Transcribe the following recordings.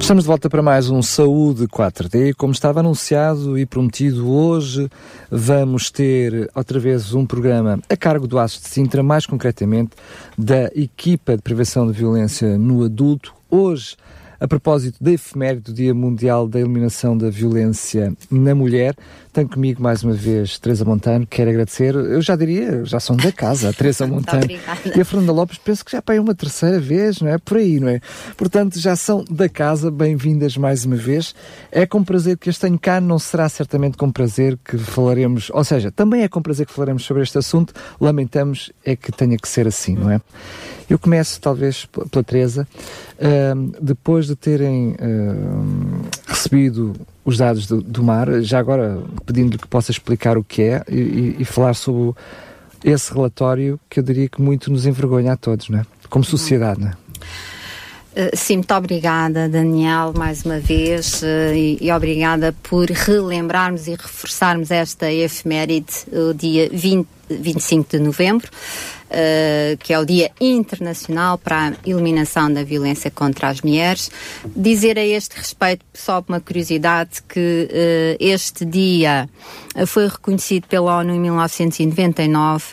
Estamos de volta para mais um Saúde 4D. Como estava anunciado e prometido, hoje vamos ter outra vez um programa a cargo do ASO de Sintra, mais concretamente da equipa de prevenção de violência no adulto. Hoje a propósito da efeméride do Dia Mundial da Eliminação da Violência na Mulher. Tenho comigo mais uma vez Teresa Montano, quero agradecer, eu já diria, já são da casa, a Teresa Montano e a Fernanda Lopes, penso que já para uma terceira vez, não é? Por aí, não é? Portanto, já são da casa, bem-vindas mais uma vez. É com prazer que as tenho cá, não será certamente com prazer que falaremos, ou seja, também é com prazer que falaremos sobre este assunto, lamentamos é que tenha que ser assim, não é? Eu começo, talvez, pela Teresa. Uh, depois de terem uh, recebido os dados do, do, mar, já agora pedindo-lhe que possa explicar o que é e, e, falar sobre esse relatório que eu diria que muito nos envergonha a todos, não é? Como sociedade, é? Uh, sim, muito obrigada, Daniel, mais uma vez, uh, e, e, obrigada por relembrarmos e reforçarmos esta efeméride, o dia 20, 25 de novembro uh, que é o Dia Internacional para a Eliminação da Violência contra as Mulheres. Dizer a este respeito, só uma curiosidade, que uh, este dia foi reconhecido pela ONU em 1999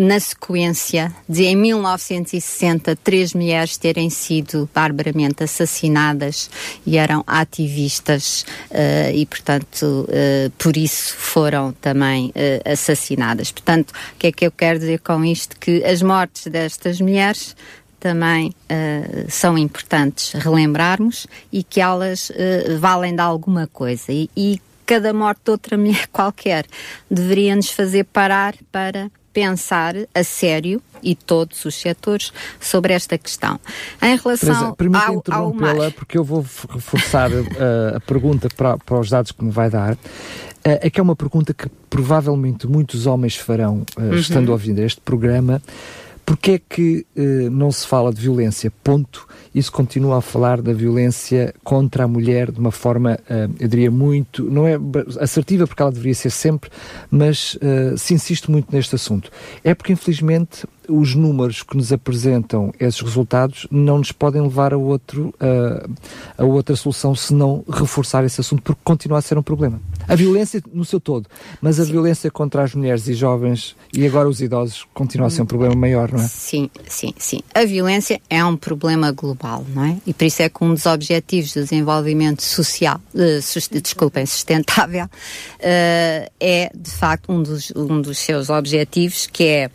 na sequência de, em 1960, três mulheres terem sido barbaramente assassinadas e eram ativistas uh, e, portanto, uh, por isso foram também uh, assassinadas. Portanto, o que é que eu quero dizer com isto? Que as mortes destas mulheres também são importantes relembrarmos e que elas valem de alguma coisa. E, e cada morte de outra mulher qualquer deveria nos fazer parar para pensar a sério e todos os setores sobre esta questão. Em relação Teresa, ao, interrompê-la porque eu vou reforçar a, a pergunta para, para, os dados que me vai dar. É que é uma pergunta que provavelmente muitos homens farão uhum. estando a ouvir este programa. Porquê é que não se fala de violência? Ponto. Isso continua a falar da violência contra a mulher de uma forma, uh, eu diria, muito, não é assertiva, porque ela deveria ser sempre, mas uh, se insiste muito neste assunto. É porque, infelizmente, os números que nos apresentam esses resultados não nos podem levar a, outro, a, a outra solução se não reforçar esse assunto, porque continua a ser um problema. A violência no seu todo, mas a sim. violência contra as mulheres e jovens e agora os idosos continua a ser um problema maior, não é? Sim, sim, sim. A violência é um problema global, não é? E por isso é que um dos objetivos de desenvolvimento social, uh, desculpem, sustentável, uh, é de facto um dos, um dos seus objetivos, que é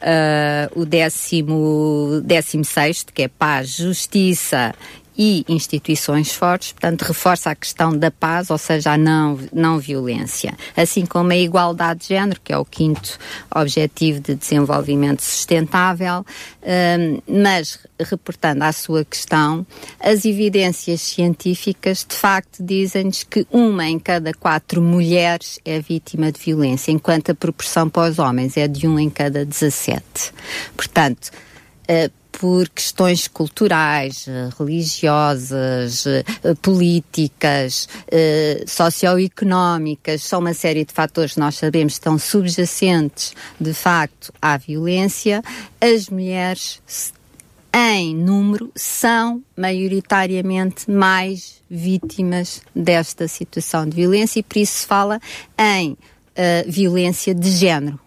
uh, o décimo, décimo sexto, que é paz, justiça e instituições fortes, portanto, reforça a questão da paz, ou seja, a não, não violência, assim como a igualdade de género, que é o quinto objetivo de desenvolvimento sustentável, um, mas reportando à sua questão, as evidências científicas de facto dizem-nos que uma em cada quatro mulheres é vítima de violência, enquanto a proporção para os homens é de um em cada 17. Portanto, uh, por questões culturais, religiosas, políticas, eh, socioeconómicas, são uma série de fatores que nós sabemos estão subjacentes, de facto, à violência. As mulheres, em número, são maioritariamente mais vítimas desta situação de violência e por isso se fala em uh, violência de género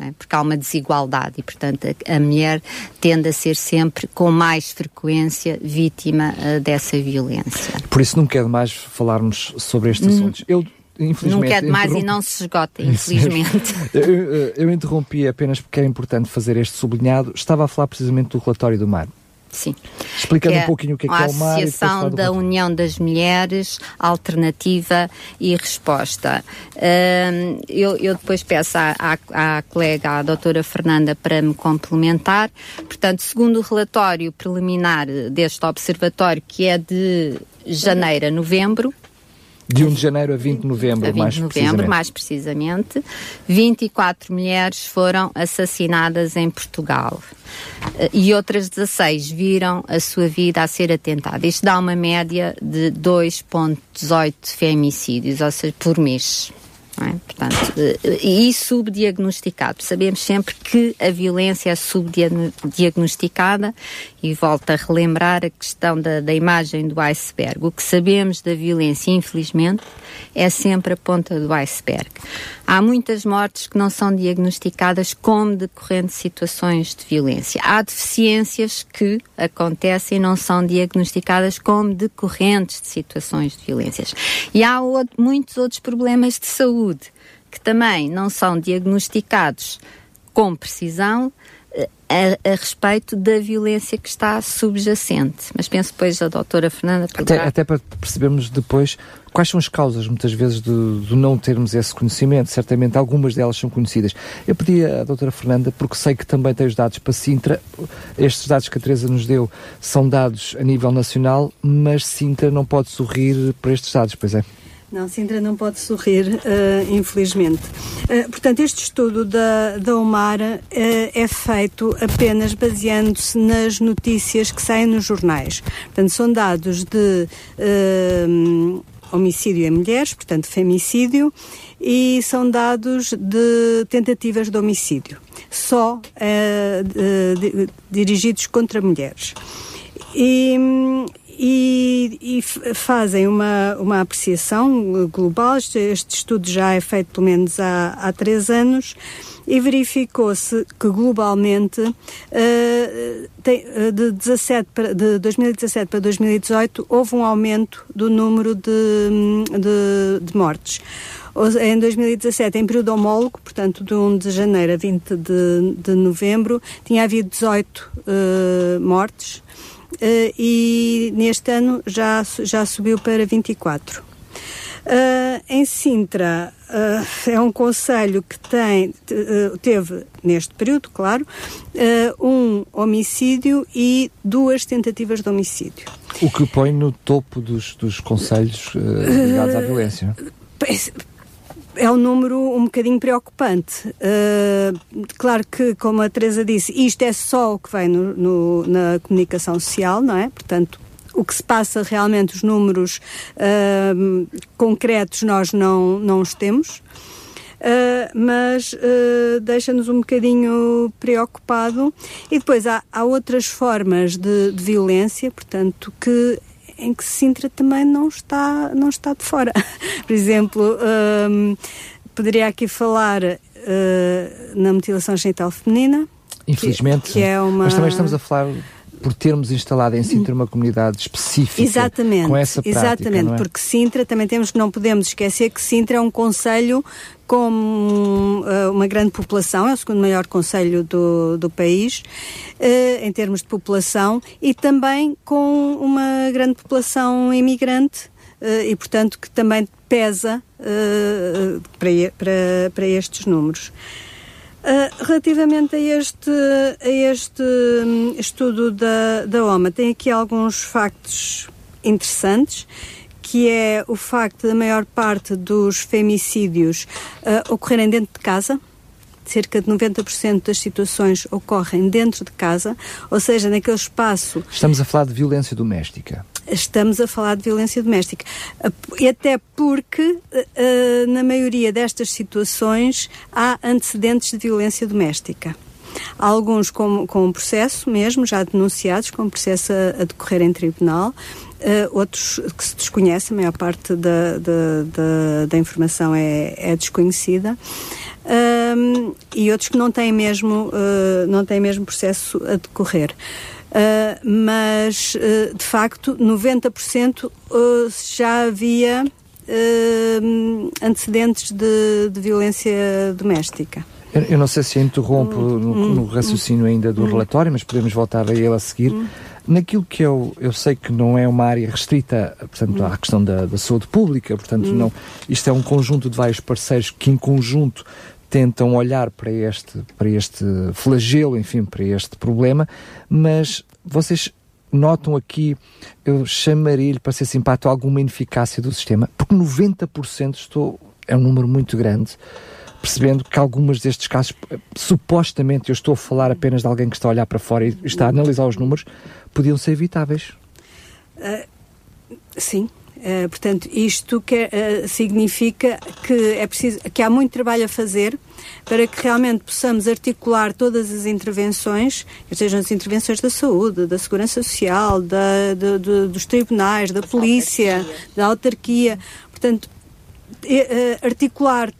é? porque há uma desigualdade e, portanto, a, a, mulher tende a ser sempre, com mais frequência, vítima uh, dessa violência. Por isso nunca é demais falarmos sobre estes assuntos. Eu Nunca é demais interromp... e não se esgota, infelizmente. eu, eu, interrompi apenas porque é importante fazer este sublinhado. Estava a falar precisamente do relatório do mar. Sim. Explicando é um pouquinho o que é, que é o mar. A Associação da União das Mulheres, Alternativa e Resposta. Uh, eu, eu, depois peço à, à, à, colega, à doutora Fernanda, para me complementar. Portanto, segundo o relatório preliminar deste observatório, que é de janeiro a novembro, De 1 de janeiro a 20 de novembro, a 20 mais de novembro, precisamente. mais precisamente. 24 mulheres foram assassinadas em Portugal e outras 16 viram a sua vida a ser atentada. Isto dá uma média de 2,18 femicídios, ou seja, por mês. É? Portanto, e subdiagnosticado. Sabemos sempre que a violência é subdiagnosticada e volto a relembrar a questão da, da imagem do iceberg. O que sabemos da violência, infelizmente, é sempre a ponta do iceberg. Há muitas mortes que não são diagnosticadas como decorrente de situações de violência. Há deficiências que acontecem e não são diagnosticadas como decorrentes de situações de violências. E há outro, muitos outros problemas de saúde que também não são diagnosticados com precisão eh, a, a, respeito da violência que está subjacente. Mas penso depois a doutora Fernanda poderá... até, até para percebermos depois quais são as causas, muitas vezes, de, não termos esse conhecimento. Certamente algumas delas são conhecidas. Eu pedi à doutora Fernanda, porque sei que também tem os dados para Sintra. Estes dados que a Teresa nos deu são dados a nível nacional, mas Sintra não pode sorrir para estes dados, pois é? Não, Sintra não pode sorrir, uh, infelizmente. Uh, portanto, este estudo da, da Omara uh, é feito apenas baseando-se nas notícias que saem nos jornais. Portanto, são dados de homicídio em mulheres, portanto, femicídio, e são dados de tentativas de homicídio, só de, de, dirigidos contra mulheres. E, e, e, fazem uma, uma apreciação global. Este, este, estudo já é feito pelo menos há, há três anos e verificou-se que globalmente uh, tem, uh, de, 17 para, de 2017 para 2018 houve um aumento do número de, de, de mortes. Em 2017, em período homólogo, portanto, de 1 de janeiro a 20 de, de novembro, tinha havido 18 uh, eh, mortes e neste ano já, já subiu para 24. Uh, eh, em Sintra uh, é um conselho que tem, teve neste período, claro, um homicídio e duas tentativas de homicídio. O que põe no topo dos, dos conselhos ligados à violência é um número um bocadinho preocupante. Uh, claro que, como a Teresa disse, isto é só o que vem no, no, na comunicação social, não é? Portanto, o que se passa realmente, os números uh, concretos, nós não, não os temos. Uh, mas uh, deixa-nos um bocadinho preocupado. E depois há, há outras formas de, de, violência, portanto, que em que Sintra também não está, não está de fora. Por exemplo, um, poderia aqui falar uh, na mutilação genital feminina. Infelizmente, que, é uma... mas também estamos a falar por termos instalado em Sintra uma comunidade específica exatamente, com essa prática. Exatamente, é? porque Sintra também temos que não podemos esquecer que Sintra é um conselho com uh, uma grande população, é o segundo maior conselho do, do país, uh, em termos de população, e também com uma grande população imigrante, uh, e portanto que também pesa para, para, para estes números. Uh, relativamente a este, a este um, estudo da, da OMA, tem aqui alguns factos interessantes que é o facto da maior parte dos femicídios uh, ocorrerem dentro de casa. Cerca de 90% das situações ocorrem dentro de casa, ou seja, naquele espaço. Estamos a falar de violência doméstica. Estamos a falar de violência doméstica. E até porque, uh, na maioria destas situações, há antecedentes de violência doméstica alguns com, com processo mesmo, já denunciados, com processo a, a decorrer em tribunal, Uh, outros que se desconhecem, a maior parte da, da, da, da informação é, é desconhecida. E outros que não têm mesmo, uh, não têm mesmo processo a decorrer. Uh, mas, de facto, 90% já havia antecedentes de, de violência doméstica. Eu, eu, não sei se interrompo hum, no, hum, no, raciocínio ainda do hum. relatório, mas podemos voltar a ele a seguir. Naquilo que eu, eu sei que não é uma área restrita, portanto, à questão da, da saúde pública, portanto, hum. não, isto é um conjunto de vários parceiros que, em conjunto, tentam olhar para este, para este flagelo, enfim, para este problema, mas vocês notam aqui, eu chamaria-lhe, para ser simpático, alguma ineficácia do sistema? Porque 90% estou, é um número muito grande, percebendo que algumas destes casos, supostamente, eu estou a falar apenas de alguém que está a olhar para fora e está a analisar os números, podiam ser evitáveis. Uh, sim, Uh, portanto, isto que, uh, significa que é preciso que há muito trabalho a fazer para que realmente possamos articular todas as intervenções, sejam as intervenções da saúde, da segurança social, da, dos tribunais, da polícia, da autarquia. Portanto, articular,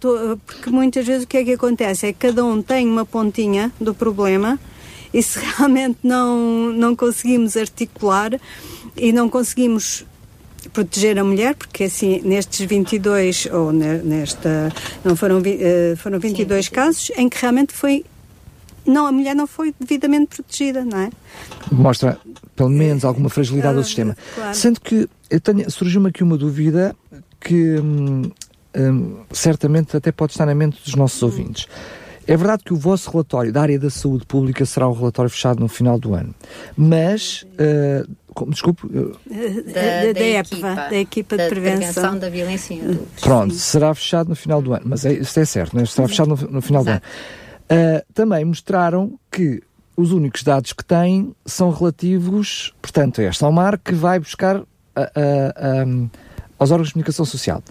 porque muitas vezes o que é que acontece é que cada um tem uma pontinha do problema e se realmente não, não conseguimos articular e não conseguimos proteger a mulher, porque assim, nestes 22, ou nesta, não foram, foram 22 Sim. casos, em que realmente foi, não, a mulher não foi devidamente protegida, não é? Mostra, pelo menos, alguma fragilidade do sistema. Claro. Sendo que surgiu-me aqui uma dúvida que hum, hum, certamente até pode estar na mente dos nossos hum. ouvintes. É verdade que o vosso relatório da área da saúde pública será um relatório fechado no final do ano, mas uh, desculpe. Da, da, da, EPVA, da equipa de prevenção. prevenção da violência em adultos. Pronto, Sim. será fechado no final do ano, mas é, isso é certo, né? será fechado no, no final Exato. do ano. Uh, também mostraram que os únicos dados que têm são relativos, portanto, a esta Almar que vai buscar a, a, a, aos órgãos de comunicação social.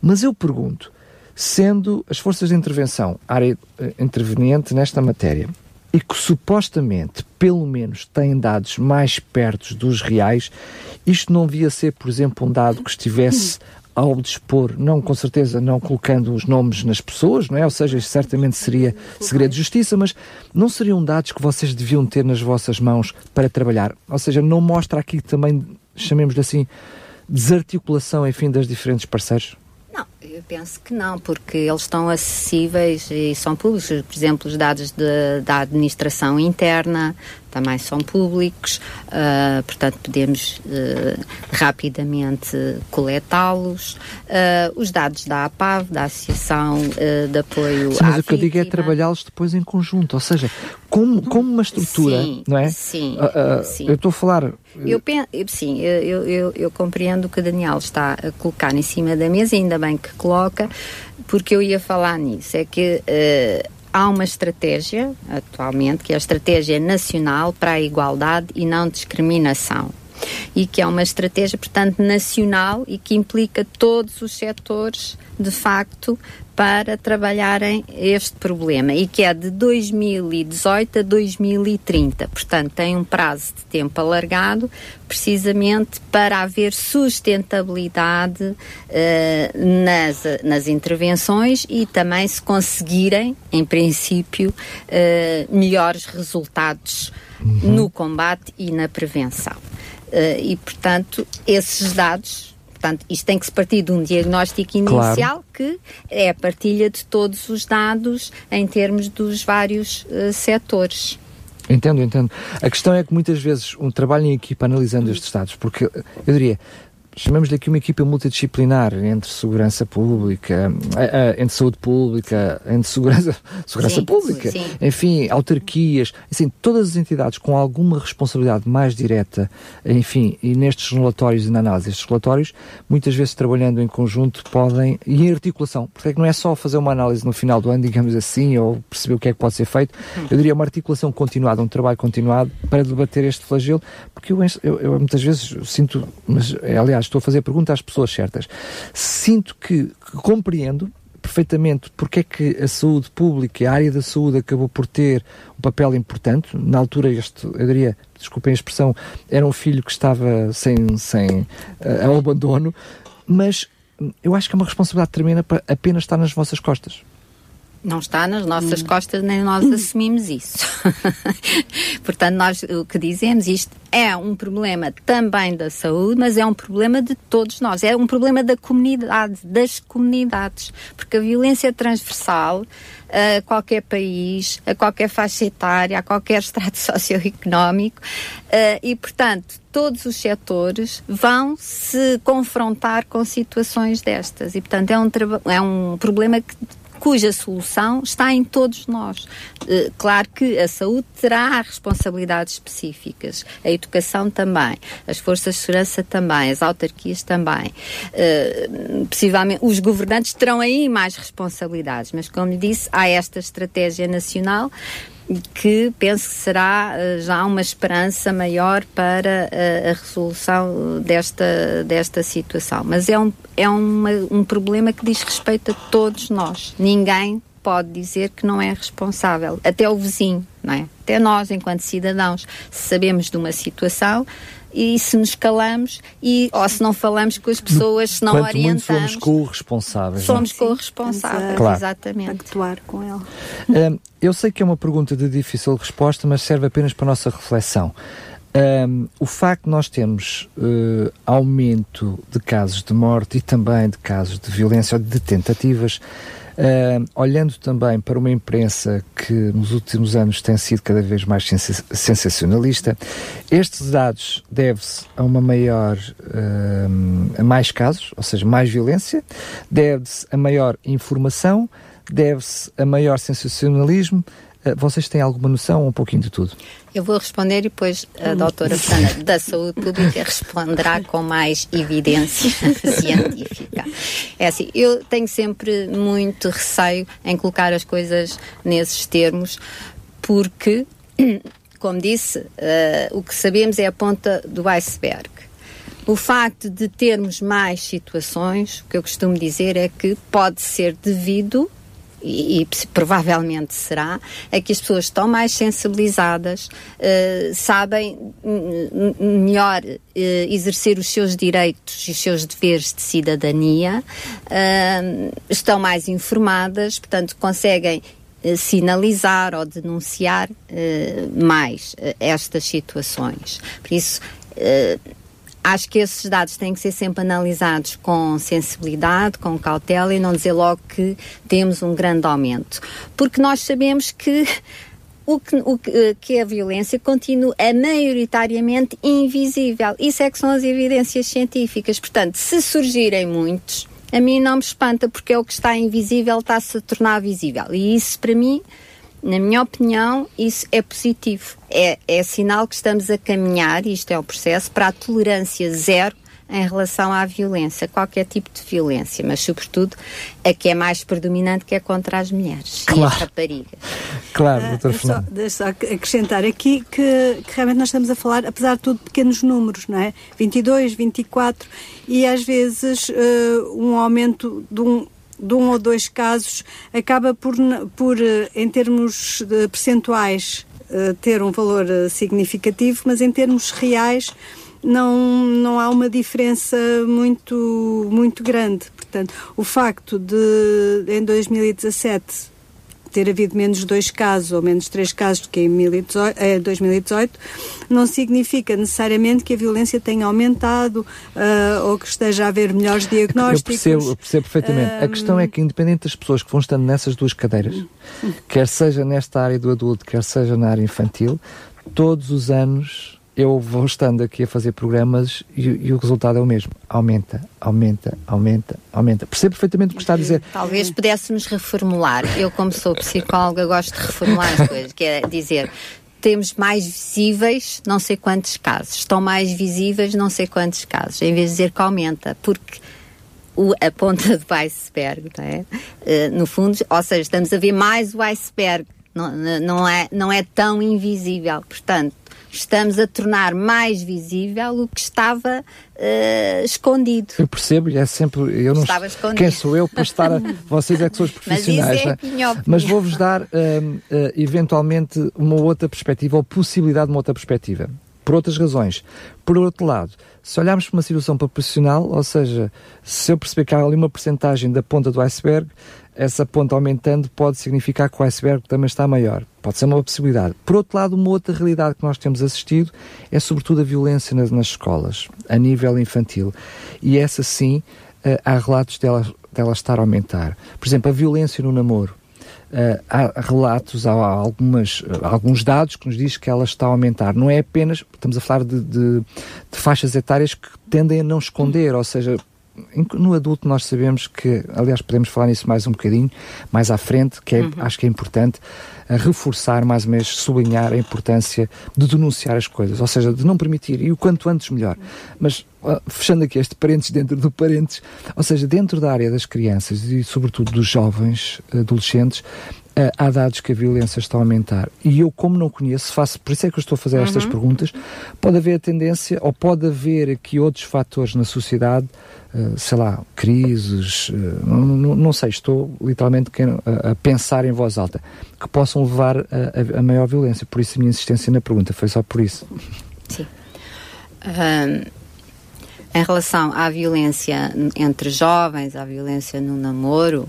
Mas eu pergunto, sendo as forças de intervenção área uh, interveniente nesta matéria, e que supostamente, pelo menos, têm dados mais perto dos reais, isto não via ser, por exemplo, um dado que estivesse ao dispor, não com certeza não colocando os nomes nas pessoas, não é? Ou seja, isto certamente seria segredo de justiça, mas não seriam dados que vocês deviam ter nas vossas mãos para trabalhar? Ou seja, não mostra aqui também, chamemos-lhe assim, desarticulação, enfim, das diferentes parceiros? Não, eu penso que não, porque eles estão acessíveis e são públicos. Por exemplo, os dados de, da administração interna também são públicos, uh, portanto, podemos uh, rapidamente coletá-los. Uh, os dados da APAV, da Associação de Apoio sim, mas o que eu digo é trabalhá-los depois em conjunto, ou seja, como, como uma estrutura, sim, não é? Sim, sim. Eu estou a falar. Eu penso, sim, eu, eu, eu compreendo o que o Daniel está a colocar em cima da mesa, ainda bem que coloca, porque eu ia falar nisso. É que uh, há uma estratégia atualmente, que é a Estratégia Nacional para a Igualdade e Não Discriminação. E que é uma estratégia, portanto, nacional e que implica todos os setores, de facto, para trabalharem este problema e que é de 2018 a 2030. Portanto, tem um prazo de tempo alargado, precisamente para haver sustentabilidade uh, nas, nas intervenções e também se conseguirem, em princípio, uh, melhores resultados uhum. no combate e na prevenção. Uh, e, portanto, esses dados Portanto, isto tem que se partir de um diagnóstico inicial claro. que é a partilha de todos os dados em termos dos vários uh, setores. Entendo, entendo. A questão é que muitas vezes um trabalho em equipa analisando estes dados, porque eu diria, chamamos-lhe aqui uma equipa multidisciplinar entre segurança pública, eh, eh, entre saúde pública, entre segurança, segurança sim, pública, sim. enfim, autarquias, assim, todas as entidades com alguma responsabilidade mais direta, enfim, e nestes relatórios e na análise destes relatórios, muitas vezes trabalhando em conjunto podem, e em articulação, porque é que não é só fazer uma análise no final do ano, digamos assim, ou perceber o que é que pode ser feito, eu diria uma articulação continuada, um trabalho continuado para debater este flagelo, porque eu, eu, eu muitas vezes sinto, mas aliás, estou a fazer a pergunta às pessoas certas. Sinto que, que compreendo perfeitamente porque é que a saúde pública, a área da saúde acabou por ter um papel importante. Na altura, este, eu diria, desculpem a expressão, era um filho que estava sem, sem uh, ao abandono, mas eu acho que é uma responsabilidade tremenda para apenas estar nas vossas costas. Não está nas nossas hum. costas, nem nós assumimos isso. Portanto, nós o que dizemos, isto é um problema também da saúde, mas é um problema de todos nós. É um problema da comunidade, das comunidades. Porque a violência transversal a qualquer país, a qualquer faixa etária, a qualquer estrato socioeconómico e, portanto, todos os setores vão se confrontar com situações destas e, portanto, é um, é um problema que cuja solução está em todos nós. Uh, claro que a saúde terá responsabilidades específicas, a educação também, as forças de segurança também, as autarquias também. Uh, possivelmente os governantes terão aí mais responsabilidades, mas como lhe disse, há esta estratégia nacional que penso que será uh, já uma esperança maior para uh, a resolução desta, desta situação. Mas é, um, é uma, um problema que diz respeito a todos nós. Ninguém pode dizer que não é responsável, até o vizinho, não é? Até nós, enquanto cidadãos, se sabemos de uma situação, e se nos calamos e ou se não falamos com as pessoas, se não Quanto orientamos. Muito somos co-responsáveis. Somos co-responsáveis, claro. exatamente. Actuar com ela. Um, eu sei que é uma pergunta de difícil resposta, mas serve apenas para a nossa reflexão. Um, o facto de nós termos uh, aumento de casos de morte e também de casos de violência ou de tentativas Uh, olhando também para uma imprensa que nos últimos anos tem sido cada vez mais sens sensacionalista, estes dados devem-se a uma maior, uh, a mais casos, ou seja, mais violência, deve-se a maior informação, deve-se a maior sensacionalismo. Uh, vocês têm alguma noção um pouquinho de tudo? Eu vou responder e depois a doutora Susana da Saúde Pública responderá com mais evidência científica. É assim, eu tenho sempre muito receio em colocar as coisas nesses termos, porque, como disse, uh, o que sabemos é a ponta do iceberg. O facto de termos mais situações, o que eu costumo dizer é que pode ser devido e, e, provavelmente será, é que as pessoas estão mais sensibilizadas, uh, sabem melhor uh, exercer os seus direitos e os seus deveres de cidadania, uh, estão mais informadas, portanto, conseguem sinalizar ou denunciar mais estas situações. Por isso, Acho que esses dados têm que ser sempre analisados com sensibilidade, com cautela e não dizer logo que temos um grande aumento. Porque nós sabemos que o que, o que, a violência continua a maioritariamente invisível. Isso é que são as evidências científicas. Portanto, se surgirem muitos, a mim não me espanta, porque é o que está invisível está-se a tornar visível. E isso, para mim, na minha opinião, isso é positivo. É, é sinal que estamos a caminhar, e isto é o processo, para a tolerância zero em relação à violência, qualquer tipo de violência, mas sobretudo a que é mais predominante que é contra as mulheres claro. e as raparigas. Claro, uh, doutor só, Deixa só acrescentar aqui que, que, realmente nós estamos a falar, apesar de tudo, pequenos números, não é? 22, 24 e às vezes uh, um aumento de um de um ou dois casos acaba por, por eh, em termos percentuais, eh, ter um valor eh, significativo, mas em termos reais não, não há uma diferença muito, muito grande. Portanto, o facto de em 2017 ter havido menos dois casos ou menos três casos do que em 2018, não significa necessariamente que a violência tenha aumentado uh, ou que esteja a haver melhores diagnósticos. Eu percebo, eu percebo perfeitamente. Um... A questão é que, independente das pessoas que vão estando nessas duas cadeiras, quer seja nesta área do adulto, quer seja na área infantil, todos os anos eu vou estando aqui a fazer programas e, e, o resultado é o mesmo. Aumenta, aumenta, aumenta, aumenta. Percebo perfeitamente o que está a dizer. Talvez pudéssemos reformular. Eu, como sou psicóloga, gosto de reformular as coisas, que é dizer temos mais visíveis não sei quantos casos, estão mais visíveis não sei quantos casos, em vez de dizer que aumenta, porque o, a ponta do iceberg, não é? Uh, no fundo, ou seja, estamos a ver mais o iceberg, não, não, é, não é tão invisível. Portanto, estamos a tornar mais visível o que estava uh, escondido. Eu percebo, é sempre. Eu não, estava escondido. Quem sou eu para estar. A, vocês é que são os profissionais. Mas, isso é é? Mas vou-vos dar, uh, uh, eventualmente, uma outra perspectiva, ou possibilidade de uma outra perspectiva. Por outras razões. Por outro lado, se olharmos para uma situação profissional, ou seja, se eu perceber que há ali uma porcentagem da ponta do iceberg, essa ponta aumentando pode significar que o iceberg também está maior. Pode ser uma possibilidade. Por outro lado, uma outra realidade que nós temos assistido é sobretudo a violência nas, nas escolas, a nível infantil. E essa sim, uh, há relatos dela, dela estar a aumentar. Por exemplo, a violência no namoro. Uh, há relatos, há algumas, alguns dados que nos diz que ela está a aumentar. Não é apenas, estamos a falar de, de, de faixas etárias que tendem a não esconder, ou seja, no adulto nós sabemos que, aliás, podemos falar nisso mais um bocadinho, mais à frente, que é, uhum. acho que é importante, reforçar, mais ou menos, sublinhar a importância de denunciar as coisas, ou seja, de não permitir, e o quanto antes melhor. Mas, fechando aqui este parênteses dentro do parênteses, ou seja, dentro da área das crianças e, sobretudo, dos jovens, adolescentes, uh, há dados que a violência está a aumentar. E eu, como não conheço, faço, por isso é que eu estou a fazer estas uhum. perguntas, pode haver a tendência, ou pode haver aqui outros fatores na sociedade, uh, sei lá, crises, uh, não, não, sei, estou literalmente a, a, pensar em voz alta, que possam levar a, maior violência. Por isso a minha insistência na pergunta, foi só por isso. Sim. Um... Em relação à violência entre jovens, à violência no namoro,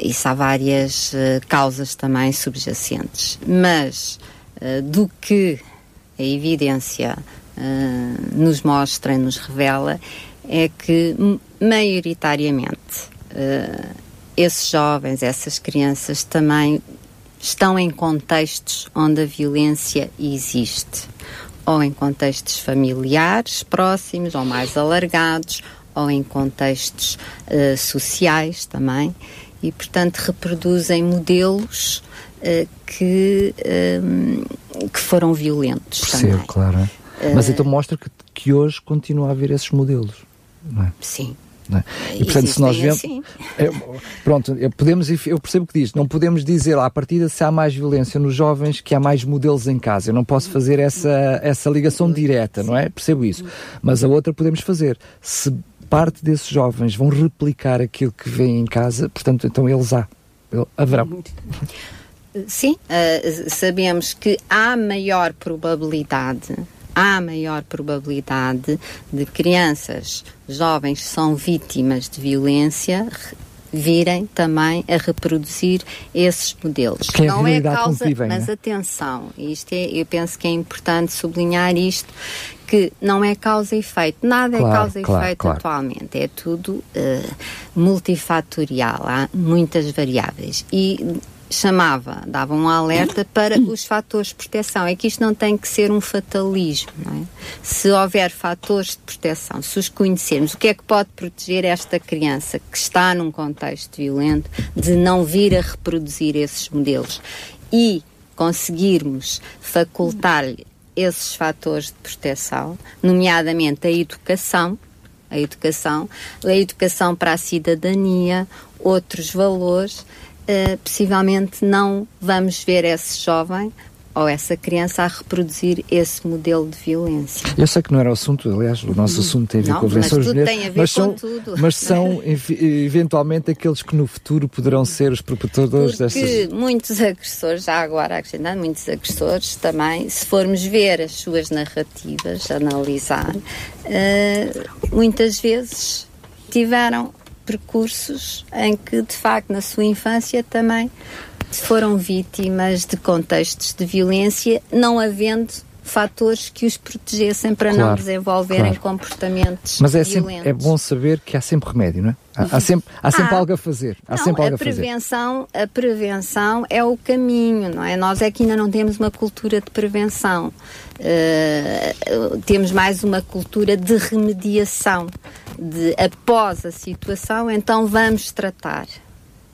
isso há várias uh, causas também subjacentes. Mas uh, do que a evidência nos mostra e nos revela é que, maioritariamente, esses jovens, essas crianças também estão em contextos onde a violência existe. Ou em contextos familiares próximos ou mais alargados, ou em contextos sociais também e, portanto, reproduzem modelos uh, que, um, ehm, que foram violentos Percebo, também. claro. Uh, Mas então mostra que, que hoje continua a haver esses modelos, não é? Sim. É? E portanto, se nós vemos. Assim. É, pronto, podemos, eu percebo o que diz, não podemos dizer à partida se há mais violência nos jovens que há mais modelos em casa. Eu não posso fazer essa, essa ligação direta, não é? Percebo isso. Mas a outra podemos fazer. Se parte desses jovens vão replicar aquilo que vêm em casa, portanto, então eles há, haverão. Sim, uh, sabemos que há maior probabilidade há maior probabilidade de crianças, jovens são vítimas de violência virem também a reproduzir esses modelos. Que é não é causa, vivem, mas né? atenção, isto é, eu penso que é importante sublinhar isto, que não é causa e efeito, nada é claro, é causa e claro, efeito claro. atualmente, é tudo uh, multifatorial, há muitas variáveis e chamava, dava um alerta para os fatores de proteção. É que isto não tem que ser um fatalismo, não é? Se houver fatores de proteção, se os conhecermos, o que é que pode proteger esta criança que está num contexto violento de não vir a reproduzir esses modelos e conseguirmos facultar-lhe esses fatores de proteção, nomeadamente a educação, a educação, a educação para a cidadania, outros valores uh, possivelmente não vamos ver esse jovem ou essa criança a reproduzir esse modelo de violência. Eu sei que não era o assunto, aliás, o nosso assunto tem a ver não, com a violência mas mulheres, tem a ver mas são, tudo. mas são eventualmente aqueles que no futuro poderão ser os perpetradores Porque dessas... muitos agressores, já agora acrescentando, muitos agressores também, se formos ver as suas narrativas, analisar, uh, muitas vezes tiveram percursos em que, de facto, na sua infância também foram vítimas de contextos de violência, não havendo fatores que os protegessem para claro, não desenvolverem claro. comportamentos Mas é, violentos. Sempre, é bom saber que há sempre remédio, não é? Há, há sempre, há sempre ah, algo a fazer. Há não, sempre algo a prevenção, a, a prevenção é o caminho, não é? Nós é que ainda não temos uma cultura de prevenção. Uh, temos mais uma cultura de remediação, de após a situação, então vamos tratar.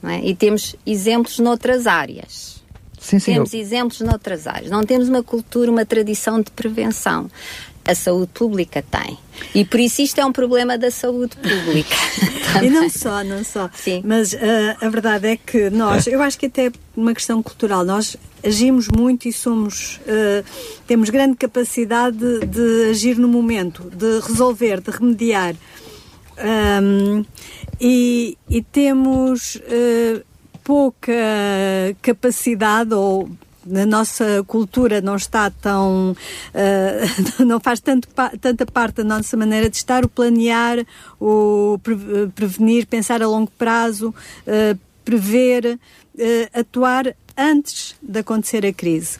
É? E temos exemplos noutras áreas. Sim, sim, temos eu... exemplos noutras áreas. Não temos uma cultura, uma tradição de prevenção. A saúde pública tem. E por isso isto é um problema da saúde pública. e não só, não só. Sim. Mas uh, a verdade é que nós, eu acho que até é uma questão cultural, nós agimos muito e somos, uh, temos grande capacidade de, de, agir no momento, de resolver, de remediar. Um, e, e, temos uh, pouca capacidade ou na nossa cultura não está tão uh, não faz tanto, tanta parte da nossa maneira de estar o planear o prevenir pensar a longo prazo uh, prever atuar antes de acontecer a crise.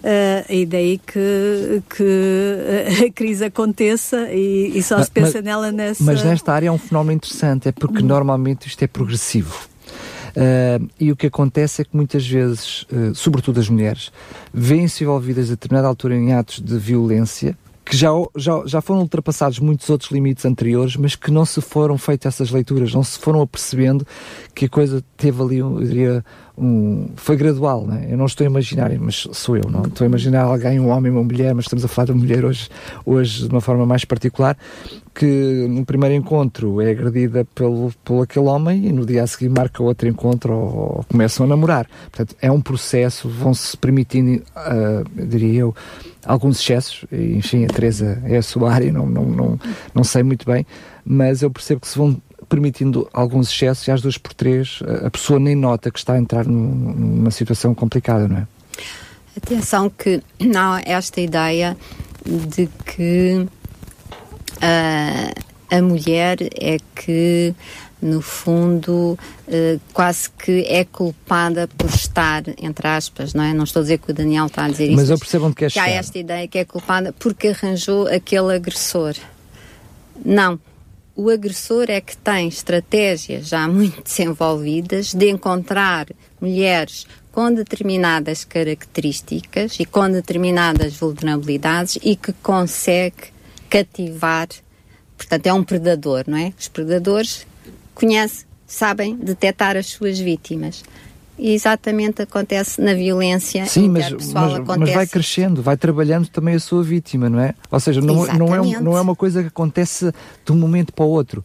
Uh, e daí que, que a crise aconteça e, e só se pensa mas, nela nessa. Mas nesta área é um fenómeno interessante, é porque normalmente isto é progressivo. Uh, e o que acontece é que muitas vezes, uh, sobretudo as mulheres, vêm-se envolvidas a determinada altura em atos de violência que já, já, já foram ultrapassados muitos outros limites anteriores, mas que não se foram feitas essas leituras, não se foram apercebendo que a coisa teve ali, eu diria, um, foi gradual, né? eu não estou a imaginar, mas sou eu, não estou a imaginar alguém, um homem, uma mulher, mas estamos a falar de uma mulher hoje, hoje de uma forma mais particular, que no primeiro encontro é agredida pelo, pelo aquele homem e no dia a seguir marca outro encontro ou, ou começam a namorar. Portanto, é um processo, vão-se permitindo, uh, diria eu, alguns excessos, enfim, a Teresa é a sua área, não, não, não, não sei muito bem, mas eu percebo que se vão permitindo alguns excessos e às duas por três a pessoa nem nota que está a entrar numa situação complicada, não é? Atenção que não esta ideia de que uh, a mulher é que no fundo, uh, quase que é culpada por estar, entre aspas, não é? Não estou a dizer que o Daniel está a dizer isso. Mas eu percebo onde quer chegar. há esta ideia que é culpada porque arranjou aquele agressor. Não. O agressor é que tem estratégias já muito desenvolvidas de encontrar mulheres com determinadas características e com determinadas vulnerabilidades e que consegue cativar. Portanto, é um predador, não é? Os predadores conhecem, sabem detectar as suas vítimas. E exatamente acontece na violência Sim, mas, mas, mas, vai crescendo, vai trabalhando também a sua vítima, não é? Ou seja, não, não, é, não é uma coisa que acontece de um momento para o outro.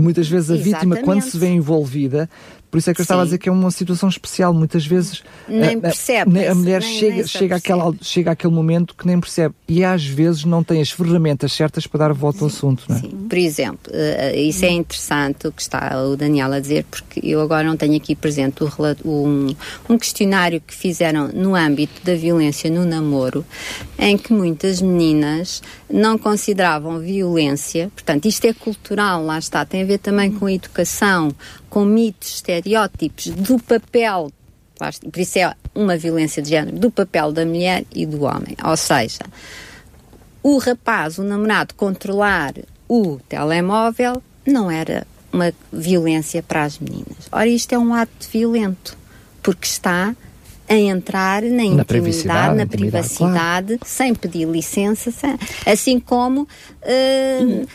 Muitas vezes a exatamente. vítima, quando se vê envolvida, por isso é que eu estava a dizer que é uma situação especial. Muitas vezes nem percebe, a, a, mulher nem, chega, nem chega, àquela, chega àquele momento que nem percebe. E às vezes não tem as ferramentas certas para dar volta ao assunto. Não é? Sim. Por exemplo, uh, isso é interessante o que está o Daniel a dizer, porque eu agora não tenho aqui presente o, um, um questionário que fizeram no âmbito da violência no namoro, em que muitas meninas não consideravam violência, portanto, isto é cultural, lá está, tem a ver também com a educação, com mitos, estereótipos do papel, por isso é uma violência de género, do papel da mulher e do homem. Ou seja, o rapaz, o namorado, controlar o telemóvel não era uma violência para as meninas. Ora, isto é um ato violento, porque está a entrar na, na intimidade, privacidade, na privacidade, claro. sem pedir licença, sem, assim como uh,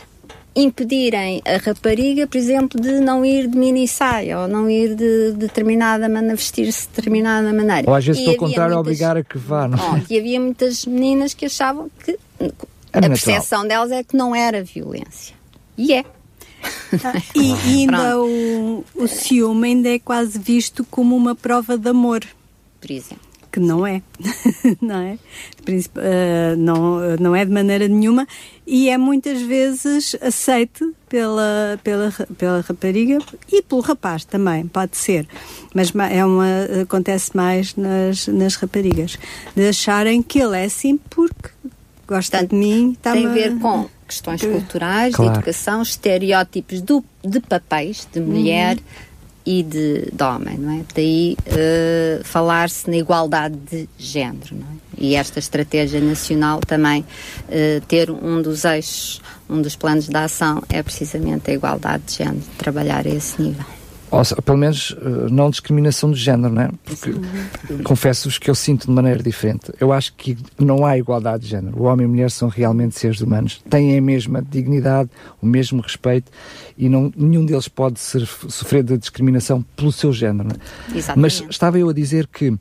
impedirem a rapariga, por exemplo, de não ir de mini saia ou não ir de, de determinada maneira, vestir-se de determinada maneira. Ou às vezes, pelo contrário, muitas, obrigar a que vá. Não é? E havia muitas meninas que achavam que é a percepção delas é que não era violência. E é. Ah, e, e ainda o, o ciúme ainda é quase visto como uma prova de amor. Por exemplo que não é, não é? Uh, não, não é de maneira nenhuma e é muitas vezes aceite pela, pela, pela rapariga e pelo rapaz também, pode ser, mas é uma, acontece mais nas, nas raparigas, de acharem que ele é assim porque gosta Portanto, de mim. Tem a ver com questões culturais, claro. de educação, estereótipos do, de papéis, de mulher. Uhum e de, de homem, não é? Daí uh, falar-se na igualdade de género, não é? E esta estratégia nacional também uh, ter um dos eixos, um dos planos de ação é precisamente a igualdade de género, trabalhar a esse nível. Ou, pelo menos eh, não discriminação de género, não é? Porque confesso-vos que eu sinto de maneira diferente. Eu acho que não há igualdade de género. O homem e a mulher são realmente seres humanos, têm a mesma dignidade, o mesmo respeito e não, nenhum deles pode ser, sofrer de discriminação pelo seu género. É? Mas estava eu a dizer que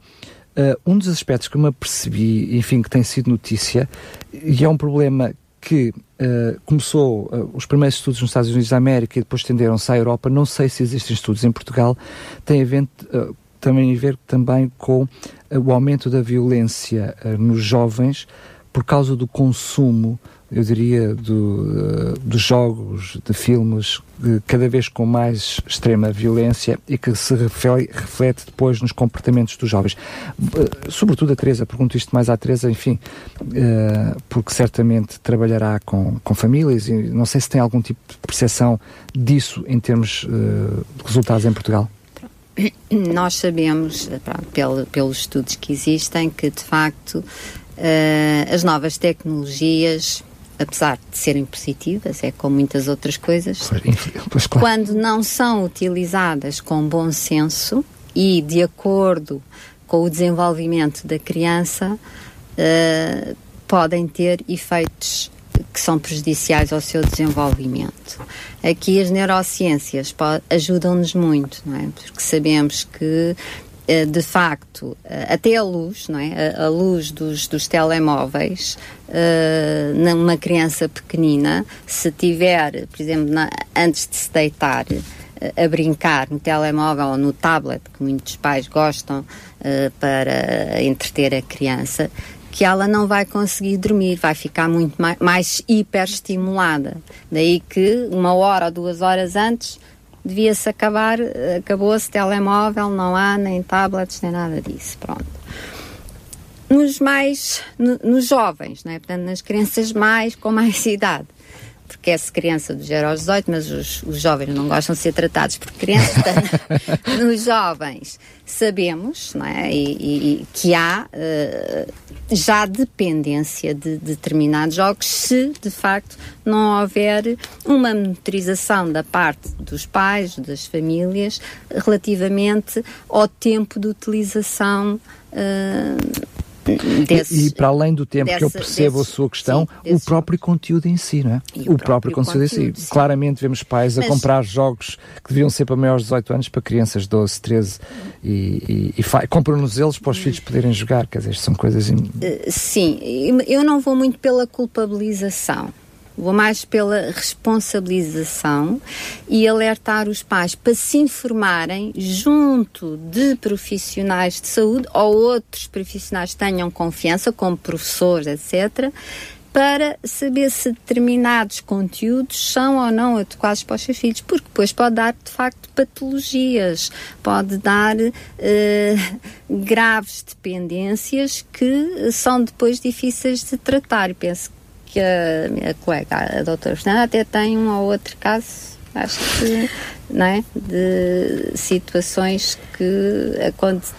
Uh, um dos aspectos que eu me apercebi, enfim, que tem sido notícia, e é um problema que uh, começou uh, os primeiros estudos nos Estados Unidos da América e depois estenderam-se à Europa, não sei se existem estudos em Portugal, tem a ver, uh, também a ver também com o aumento da violência nos jovens por causa do consumo eu diria, do, uh, dos jogos, de filmes, cada vez com mais extrema violência e que se reflete depois nos comportamentos dos jovens. Uh, sobretudo a Teresa, pergunto isto mais à Teresa, enfim, uh, porque certamente trabalhará com, com famílias e não sei se tem algum tipo de percepção disso em termos de resultados em Portugal. Nós sabemos, pelos estudos que existem, que de facto as novas tecnologias apesar de serem positivas, é como muitas outras coisas, pois, claro. quando não são utilizadas com bom senso e de acordo com o desenvolvimento da criança, uh, podem ter efeitos que são prejudiciais ao seu desenvolvimento. Aqui as neurociências ajudam-nos muito, não é? Porque sabemos que de facto, eh, até a luz, não é? A, luz dos, dos telemóveis, uh, numa criança pequenina, se tiver, por exemplo, na, antes de se deitar, a brincar no telemóvel ou no tablet, que muitos pais gostam uh, para entreter a criança, que ela não vai conseguir dormir, vai ficar muito mais, mais hiperestimulada. Daí que uma hora ou duas horas antes devia-se acabar, acabou-se telemóvel, não há nem tablets, nem nada disso, pronto. Nos mais, no, nos jovens, né? portanto, nas crianças mais, com mais idade, porque é criança dos 0 aos 18, mas os, os, jovens não gostam de ser tratados por crianças. nos jovens sabemos não é? e, e, que há uh, já dependência de, de determinados jogos se de facto não houver uma monitorização da parte dos pais, das famílias, relativamente ao tempo de utilização. Uh, Desses, e, para além do tempo dessa, que eu percebo desses, a sua questão, sim, o próprio conteúdo em si, não é? o, o próprio, próprio, conteúdo, conteúdo em si. Sim. Claramente vemos pais Mas, a comprar jogos que deviam ser para maiores de 18 anos para crianças de 12, 13 e, e, e compram-nos eles para os filhos poderem jogar, quer dizer, são coisas. Uh, sim, eu não vou muito pela culpabilização vou mais pela responsabilização e alertar os pais para se informarem junto de profissionais de saúde ou outros profissionais que tenham confiança, como professores, etc., para saber se determinados conteúdos são ou não adequados para os seus filhos, porque depois pode dar, de facto, patologias, pode dar uh, graves dependências que são depois difíceis de tratar. penso que a minha colega, a doutora Fernanda, até tem um ou outro caso, acho que, não é? De situações que acontecem.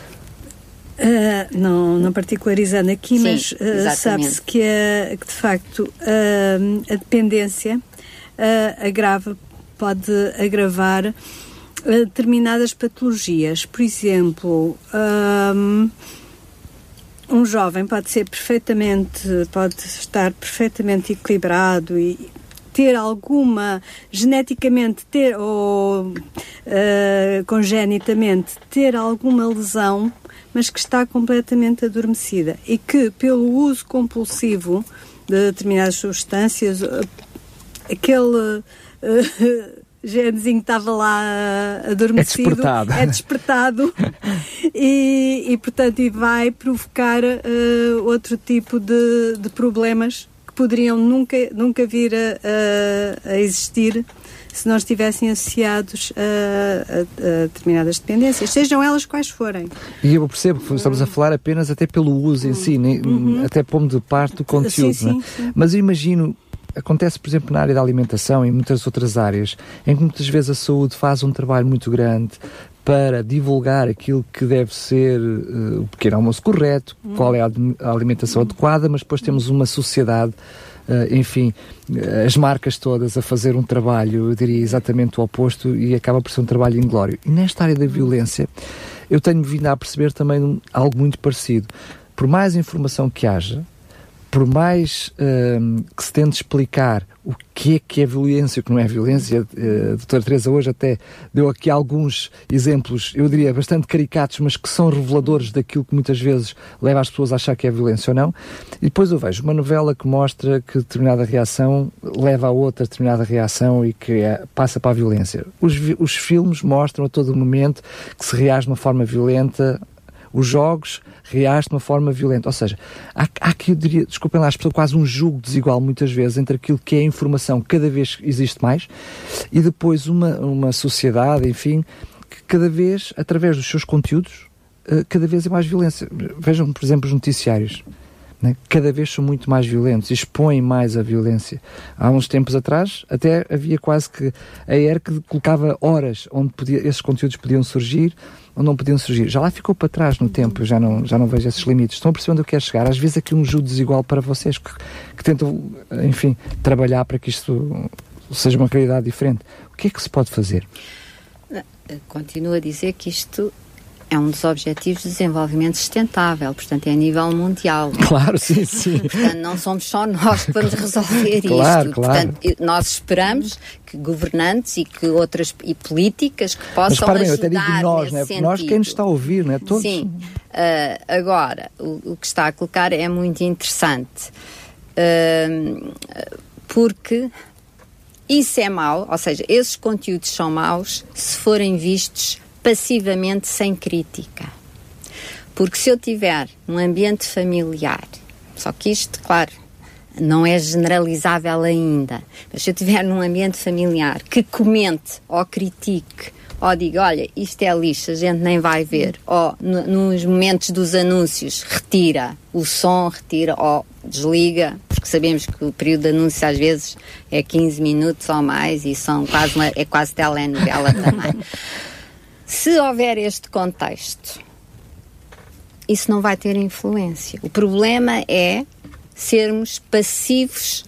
Uh, não, não particularizando aqui, Sim, mas uh, sabe-se que, uh, que, de facto uh, a dependência agrava, pode agravar determinadas patologias. Por exemplo, um jovem pode ser perfeitamente, pode estar perfeitamente equilibrado e ter alguma geneticamente ter ou uh, congenitamente ter alguma lesão, mas que está completamente adormecida e que pelo uso compulsivo de determinadas substâncias aquele uh, genezinho estava lá adormecido, é despertado, é despertado e, e, portanto e vai provocar uh, outro tipo de, de, problemas que poderiam nunca, nunca vir a, a, a existir se não estivessem associados a, a, determinadas dependências, sejam elas quais forem. E eu percebo que estamos a falar apenas até pelo uso em si, nem, uhum. até pondo de parte o conteúdo. Sim, sim, sim. Mas eu imagino acontece, por exemplo, na área da alimentação e muitas outras áreas, em que muitas vezes a saúde faz um trabalho muito grande para divulgar aquilo que deve ser uh, o pequeno almoço correto, hum. qual é a, alimentação adequada, mas depois temos uma sociedade Uh, enfim, as marcas todas a fazer um trabalho, eu diria exatamente o oposto, e acaba por ser um trabalho inglório. E nesta área da violência, eu tenho vindo a perceber também algo muito parecido. Por mais informação que haja, por mais uh, que se tente explicar o que é que é violência o que não é violência, uh, a doutora Teresa hoje até deu aqui alguns exemplos, eu diria bastante caricatos, mas que são reveladores daquilo que muitas vezes leva as pessoas a achar que é violência ou não. E depois eu vejo uma novela que mostra que determinada reação leva a outra determinada reação e que é, passa para a violência. Os, os filmes mostram a todo momento que se reage de uma forma violenta os jogos reage de uma forma violenta. Ou seja, há, há aqui, eu diria, desculpem lá, as pessoas quase um julgo desigual muitas vezes entre aquilo que é a informação cada vez existe mais e depois uma, uma sociedade, enfim, que cada vez, através dos seus conteúdos, eh, cada vez é mais violência. Vejam, por exemplo, os noticiários. Né? Cada vez são muito mais violentos, expõem mais a violência. Há uns tempos atrás, até havia quase que a ERC colocava horas onde podia, esses conteúdos podiam surgir, ou não podiam surgir. Já lá ficou para trás no tempo, já não, já não vejo esses limites. Estão a perceber onde eu quero chegar? Às vezes aqui um judo desigual para vocês que, que tentam, enfim, trabalhar para que isto seja uma realidade diferente. O que é que se pode fazer? Continuo a dizer que isto é um dos objetivos de desenvolvimento sustentável, portanto é a nível mundial. Claro, sim, sim. Portanto, não somos só nós que vamos resolver claro, isto. Claro. Portanto, nós esperamos que governantes e que outras e políticas que possam Mas, ajudar eu até digo nós, né? Porque nós quem nos está a ouvir, não é? Todos. Sim. Uh, agora, o, o, que está a colocar é muito interessante. Uh, porque isso é mau, ou seja, esses conteúdos são maus se forem vistos passivamente sem crítica. Porque se eu tiver um ambiente familiar, só que isto, claro, não é generalizável ainda, mas se eu tiver num ambiente familiar que comente ou critique ou diga, olha, isto é lixo, a gente nem vai ver, ou nos momentos dos anúncios retira o som, retira ou desliga, porque sabemos que o período de anúncio às vezes é 15 minutos ou mais e são quase uma, é quase telenovela também. Se houver este contexto, isso não vai ter influência. O problema é sermos passivos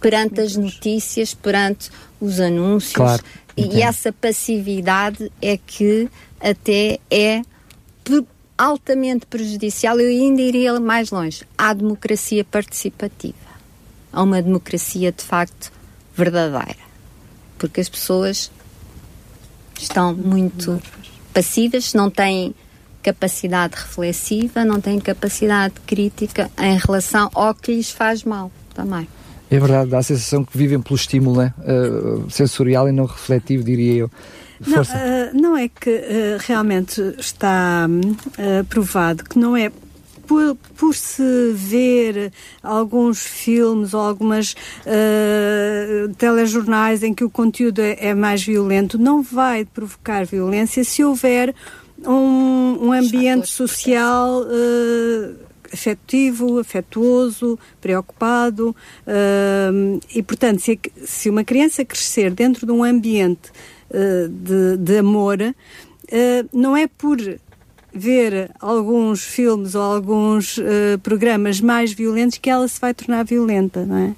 perante as notícias, perante os anúncios. Claro, e essa passividade é que até é altamente prejudicial. Eu ainda iria mais longe. À democracia participativa. A uma democracia de facto verdadeira. Porque as pessoas estão muito passivas, não têm capacidade reflexiva, não têm capacidade crítica em relação ao que lhes faz mal também. É verdade, dá a sensação que vivem pelo estímulo né? uh, sensorial e não refletivo, diria eu. Não, uh, não, é que uh, realmente está provado que não é por, por, se ver alguns filmes ou algumas uh, telejornais em que o conteúdo é, é, mais violento, não vai provocar violência se houver um, um ambiente social. Uh, afetivo, afetuoso, preocupado. Uh, e, portanto, se, se, uma criança crescer dentro de um ambiente uh, de, de, amor, não é por ver alguns filmes ou alguns programas mais violentos que ela se vai tornar violenta, não é?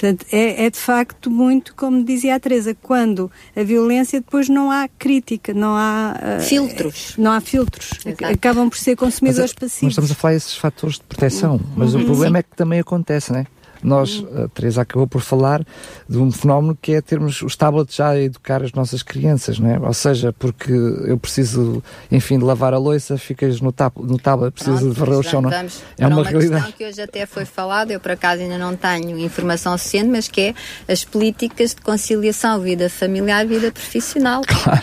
Portanto, é, é, de facto muito, como dizia a Teresa, quando a violência depois não há crítica, não há uh, filtros. Não há filtros. Exato. Acabam por ser consumidores mas, passivos. Nós estamos a falar desses fatores de proteção, mas uhum, o problema sim. é que também acontece, não é? Nós, a Teresa acabou por falar de um fenómeno que é termos os tablets já a educar as nossas crianças, não é? Ou seja, porque eu preciso, enfim, de lavar a louça, ficas no, tab no tablet, preciso Pronto, de varrer o chão, não é? É uma, uma realidade. questão que hoje até foi falada, eu por acaso ainda não tenho informação suficiente, mas que é as políticas de conciliação vida familiar, vida profissional. Claro.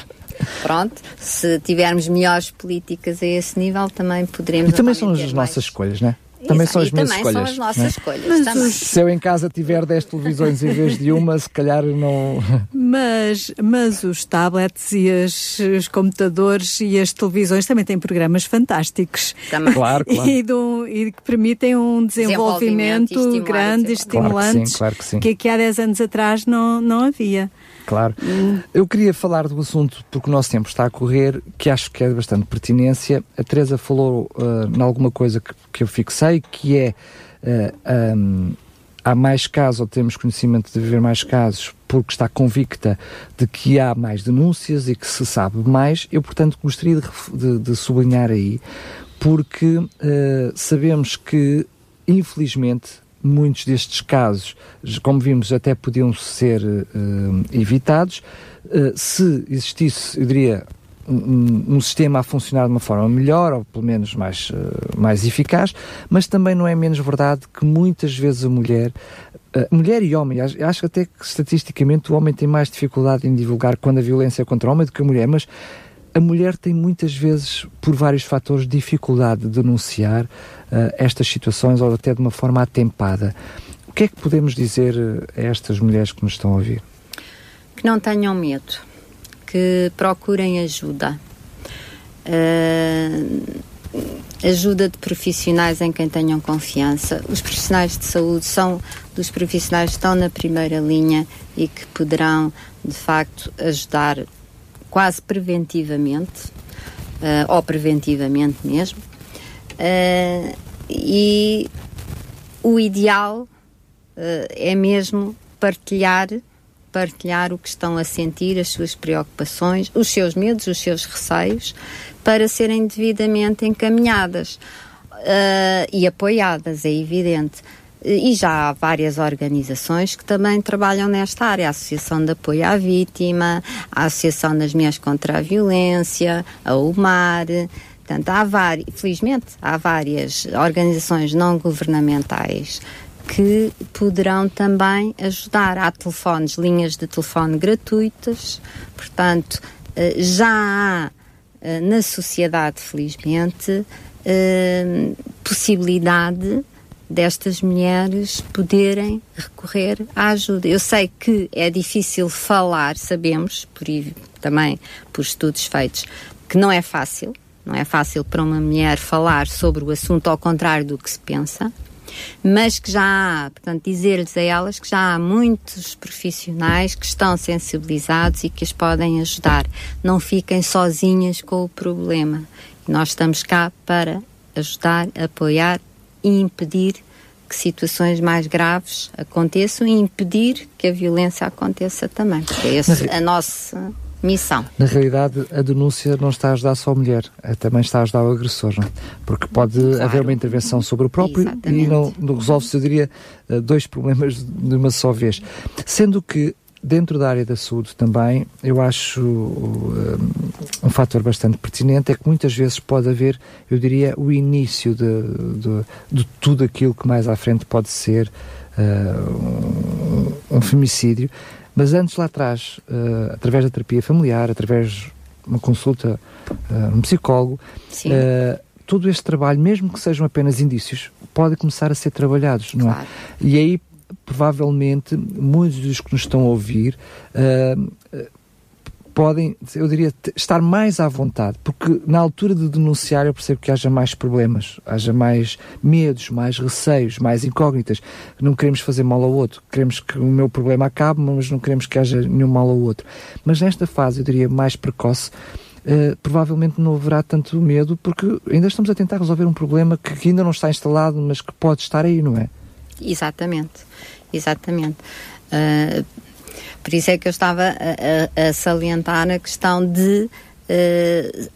Pronto, se tivermos melhores políticas a esse nível, também poderemos. E também são as nossas escolhas, não é? Também são as minhas também escolhas. são as nossas é? escolhas. Mas Se eu em casa tiver 10 televisões em vez de uma, se calhar não. Mas, mas os tablets e as, os computadores e as televisões também têm programas fantásticos. Também. Claro, claro. E, do, e que permitem um desenvolvimento, desenvolvimento grande e estimulante claro que, sim, claro que, sim. que aqui há 10 anos atrás não, não havia. Claro. Eu queria falar do assunto, porque o nosso tempo está a correr, que acho que é bastante pertinência. A Teresa falou uh, em alguma coisa que, que eu fixei, que é uh, um, há mais casos, ou temos conhecimento de haver mais casos, porque está convicta de que há mais denúncias e que se sabe mais. Eu, portanto, gostaria de, de, de sublinhar aí, porque uh, sabemos que, infelizmente, muitos destes casos, como vimos, até podiam ser uh, evitados. Uh, se existisse, eu diria, um, um, sistema a funcionar de uma forma melhor, ou pelo menos mais, uh, mais eficaz, mas também não é menos verdade que muitas vezes a mulher, mulher e homem, acho, acho até que estatisticamente o homem tem mais dificuldade em divulgar quando a violência é contra o homem do que a mulher, mas a mulher tem muitas vezes, por vários fatores, dificuldade de denunciar uh, estas situações ou até de uma forma atempada. O que é que podemos dizer a estas mulheres que nos estão a ouvir? Que não tenham medo, que procurem ajuda. Uh, ajuda de profissionais em quem tenham confiança. Os profissionais de saúde são dos profissionais que estão na primeira linha e que poderão, de facto, ajudar quase preventivamente, uh, ou preventivamente mesmo, uh, e o ideal uh, é mesmo partilhar, partilhar o que estão a sentir, as suas preocupações, os seus medos, os seus receios, para serem devidamente encaminhadas uh, e apoiadas, é evidente. E já há várias organizações que também trabalham nesta área, a Associação de Apoio à Vítima, a Associação das Mulheres contra a Violência, a UMAR, Portanto, há várias, felizmente, há várias organizações não governamentais que poderão também ajudar. Há telefones, linhas de telefone gratuitas, portanto, eh, já há eh, na sociedade, felizmente, eh, possibilidade destas mulheres poderem recorrer à ajuda. Eu sei que é difícil falar, sabemos, por, também por estudos feitos, que não é fácil, não é fácil para uma mulher falar sobre o assunto ao contrário do que se pensa, mas que já há, portanto, dizer-lhes a elas que já há muitos profissionais que estão sensibilizados e que as podem ajudar. Não fiquem sozinhas com o problema. Nós estamos cá para ajudar, apoiar e impedir que situações mais graves aconteçam e impedir que a violência aconteça também. Porque é essa a nossa missão. Na realidade, a denúncia não está a ajudar só a mulher, eh, também está a ajudar o agressor, não? É? porque pode claro. haver uma intervenção sobre o próprio Exatamente. e não, não resolve-se, eu diria, eh, dois problemas de uma só vez. Sendo que dentro da área da saúde também, eu acho um, um fator bastante pertinente é que muitas vezes pode haver, eu diria, o início de, de, de tudo aquilo que mais à frente pode ser uh, um, um, femicídio. Mas antes lá atrás, uh, através da terapia familiar, através de uma consulta uh, um psicólogo, todo este trabalho, mesmo que sejam apenas indícios, pode começar a ser trabalhados, não é? E aí provavelmente muitos dos que nos estão a ouvir uh, podem, eu diria, estar mais à vontade, porque na altura de denunciar eu percebo que haja mais problemas, haja mais medos, mais receios, mais incógnitas. Não queremos fazer mal ao outro, queremos que o meu problema acabe, mas não queremos que haja nenhum mal ao outro. Mas nesta fase, eu diria, mais precoce, Uh, provavelmente não haverá tanto medo, porque ainda estamos a tentar resolver um problema que, que ainda não está instalado, mas que pode estar aí, não é? Exatamente, exatamente. Uh, por isso é que eu estava a, a, a salientar a questão de, uh,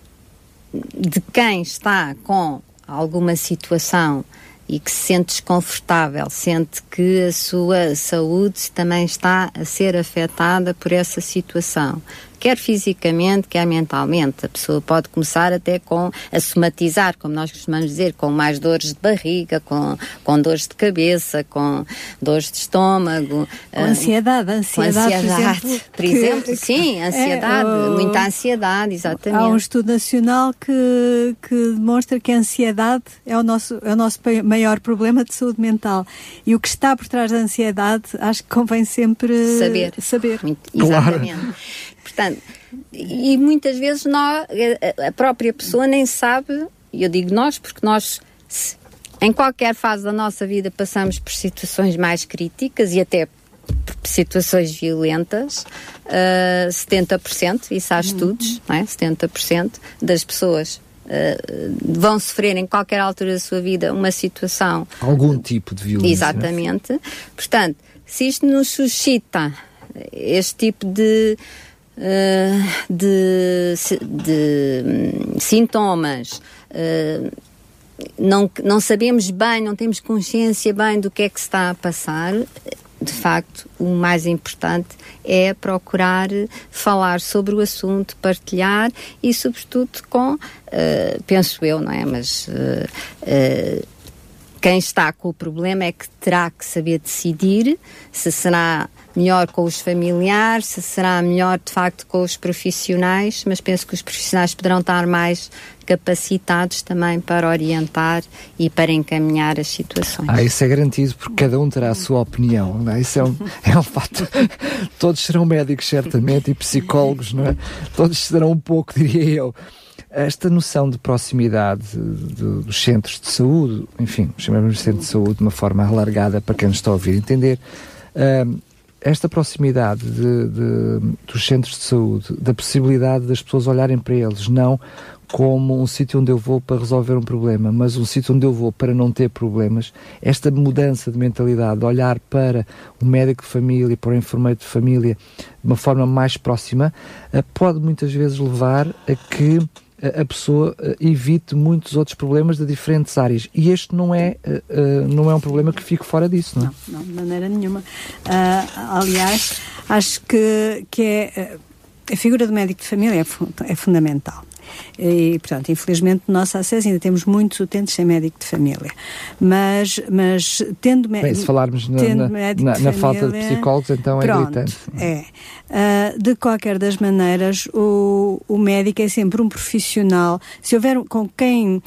de quem está com alguma situação e que se sente desconfortável, sente que a sua saúde também está a ser afetada por essa situação quer fisicamente, quer mentalmente. A pessoa pode começar até com a somatizar, como nós costumamos dizer, com mais dores de barriga, com, com dores de cabeça, com dores de estômago. Com ansiedade, ansiedade, com ansiedade, por exemplo. Por exemplo que, sim, é, ansiedade, é, muita ansiedade, exatamente. Há um estudo nacional que, que demonstra que a ansiedade é o, nosso, é o nosso maior problema de saúde mental. E o que está por trás da ansiedade, acho que convém sempre saber. saber. exatamente. Claro. Portanto, e muitas vezes nós, a própria pessoa nem sabe, e eu digo nós porque nós em qualquer fase da nossa vida passamos por situações mais críticas e até por situações violentas, uh, 70%, isso há estudos, uhum. não é? 70% das pessoas Uh, vão sofrer em qualquer altura da sua vida uma situação. Algum tipo de violência. Exatamente. Portanto, se isto nos suscita este tipo de de, de um, sintomas, uh, não, não sabemos bem, não temos consciência bem do que é que está a passar, de facto, o mais importante é procurar falar sobre o assunto, partilhar e, sobretudo, com, uh, penso eu, não é? Mas uh, uh, quem está com o problema é que terá que saber decidir se será melhor com os familiares, se será melhor de facto com os profissionais, mas penso que os profissionais poderão estar mais capacitados também para orientar e para encaminhar as situações. Ah, isso é garantido porque cada um terá a sua opinião, não é? Isso é um, é um fato. Todos serão médicos, certamente, e psicólogos, não é? Todos serão um pouco, diria eu esta noção de proximidade dos centros de saúde, enfim, chamamos de centro de saúde de uma forma alargada para quem nos está a ouvir entender, uh, esta proximidade de, de, dos centros de saúde, da possibilidade das pessoas olharem para eles, não como um sítio onde eu vou para resolver um problema, mas um sítio onde eu vou para não ter problemas, esta mudança de mentalidade, de olhar para o médico de família, para o enfermeiro de família, de uma forma mais próxima, eh, pode muitas vezes levar a que a pessoa eh, evite muitos outros problemas de diferentes áreas. E este não é, uh, não é um problema que fique fora disso, não é? Não, não de maneira nenhuma. Uh, aliás, acho que, que é, a figura do médico de família é, é fundamental. E, portanto, infelizmente, no nosso acesso ainda temos muitos utentes sem médico de família. Mas, mas tendo médico. se falarmos na, na, na, na família, falta de psicólogos, então é pronto, gritante. É. Uh, de qualquer das maneiras, o, o médico é sempre um profissional. Se houver com quem uh,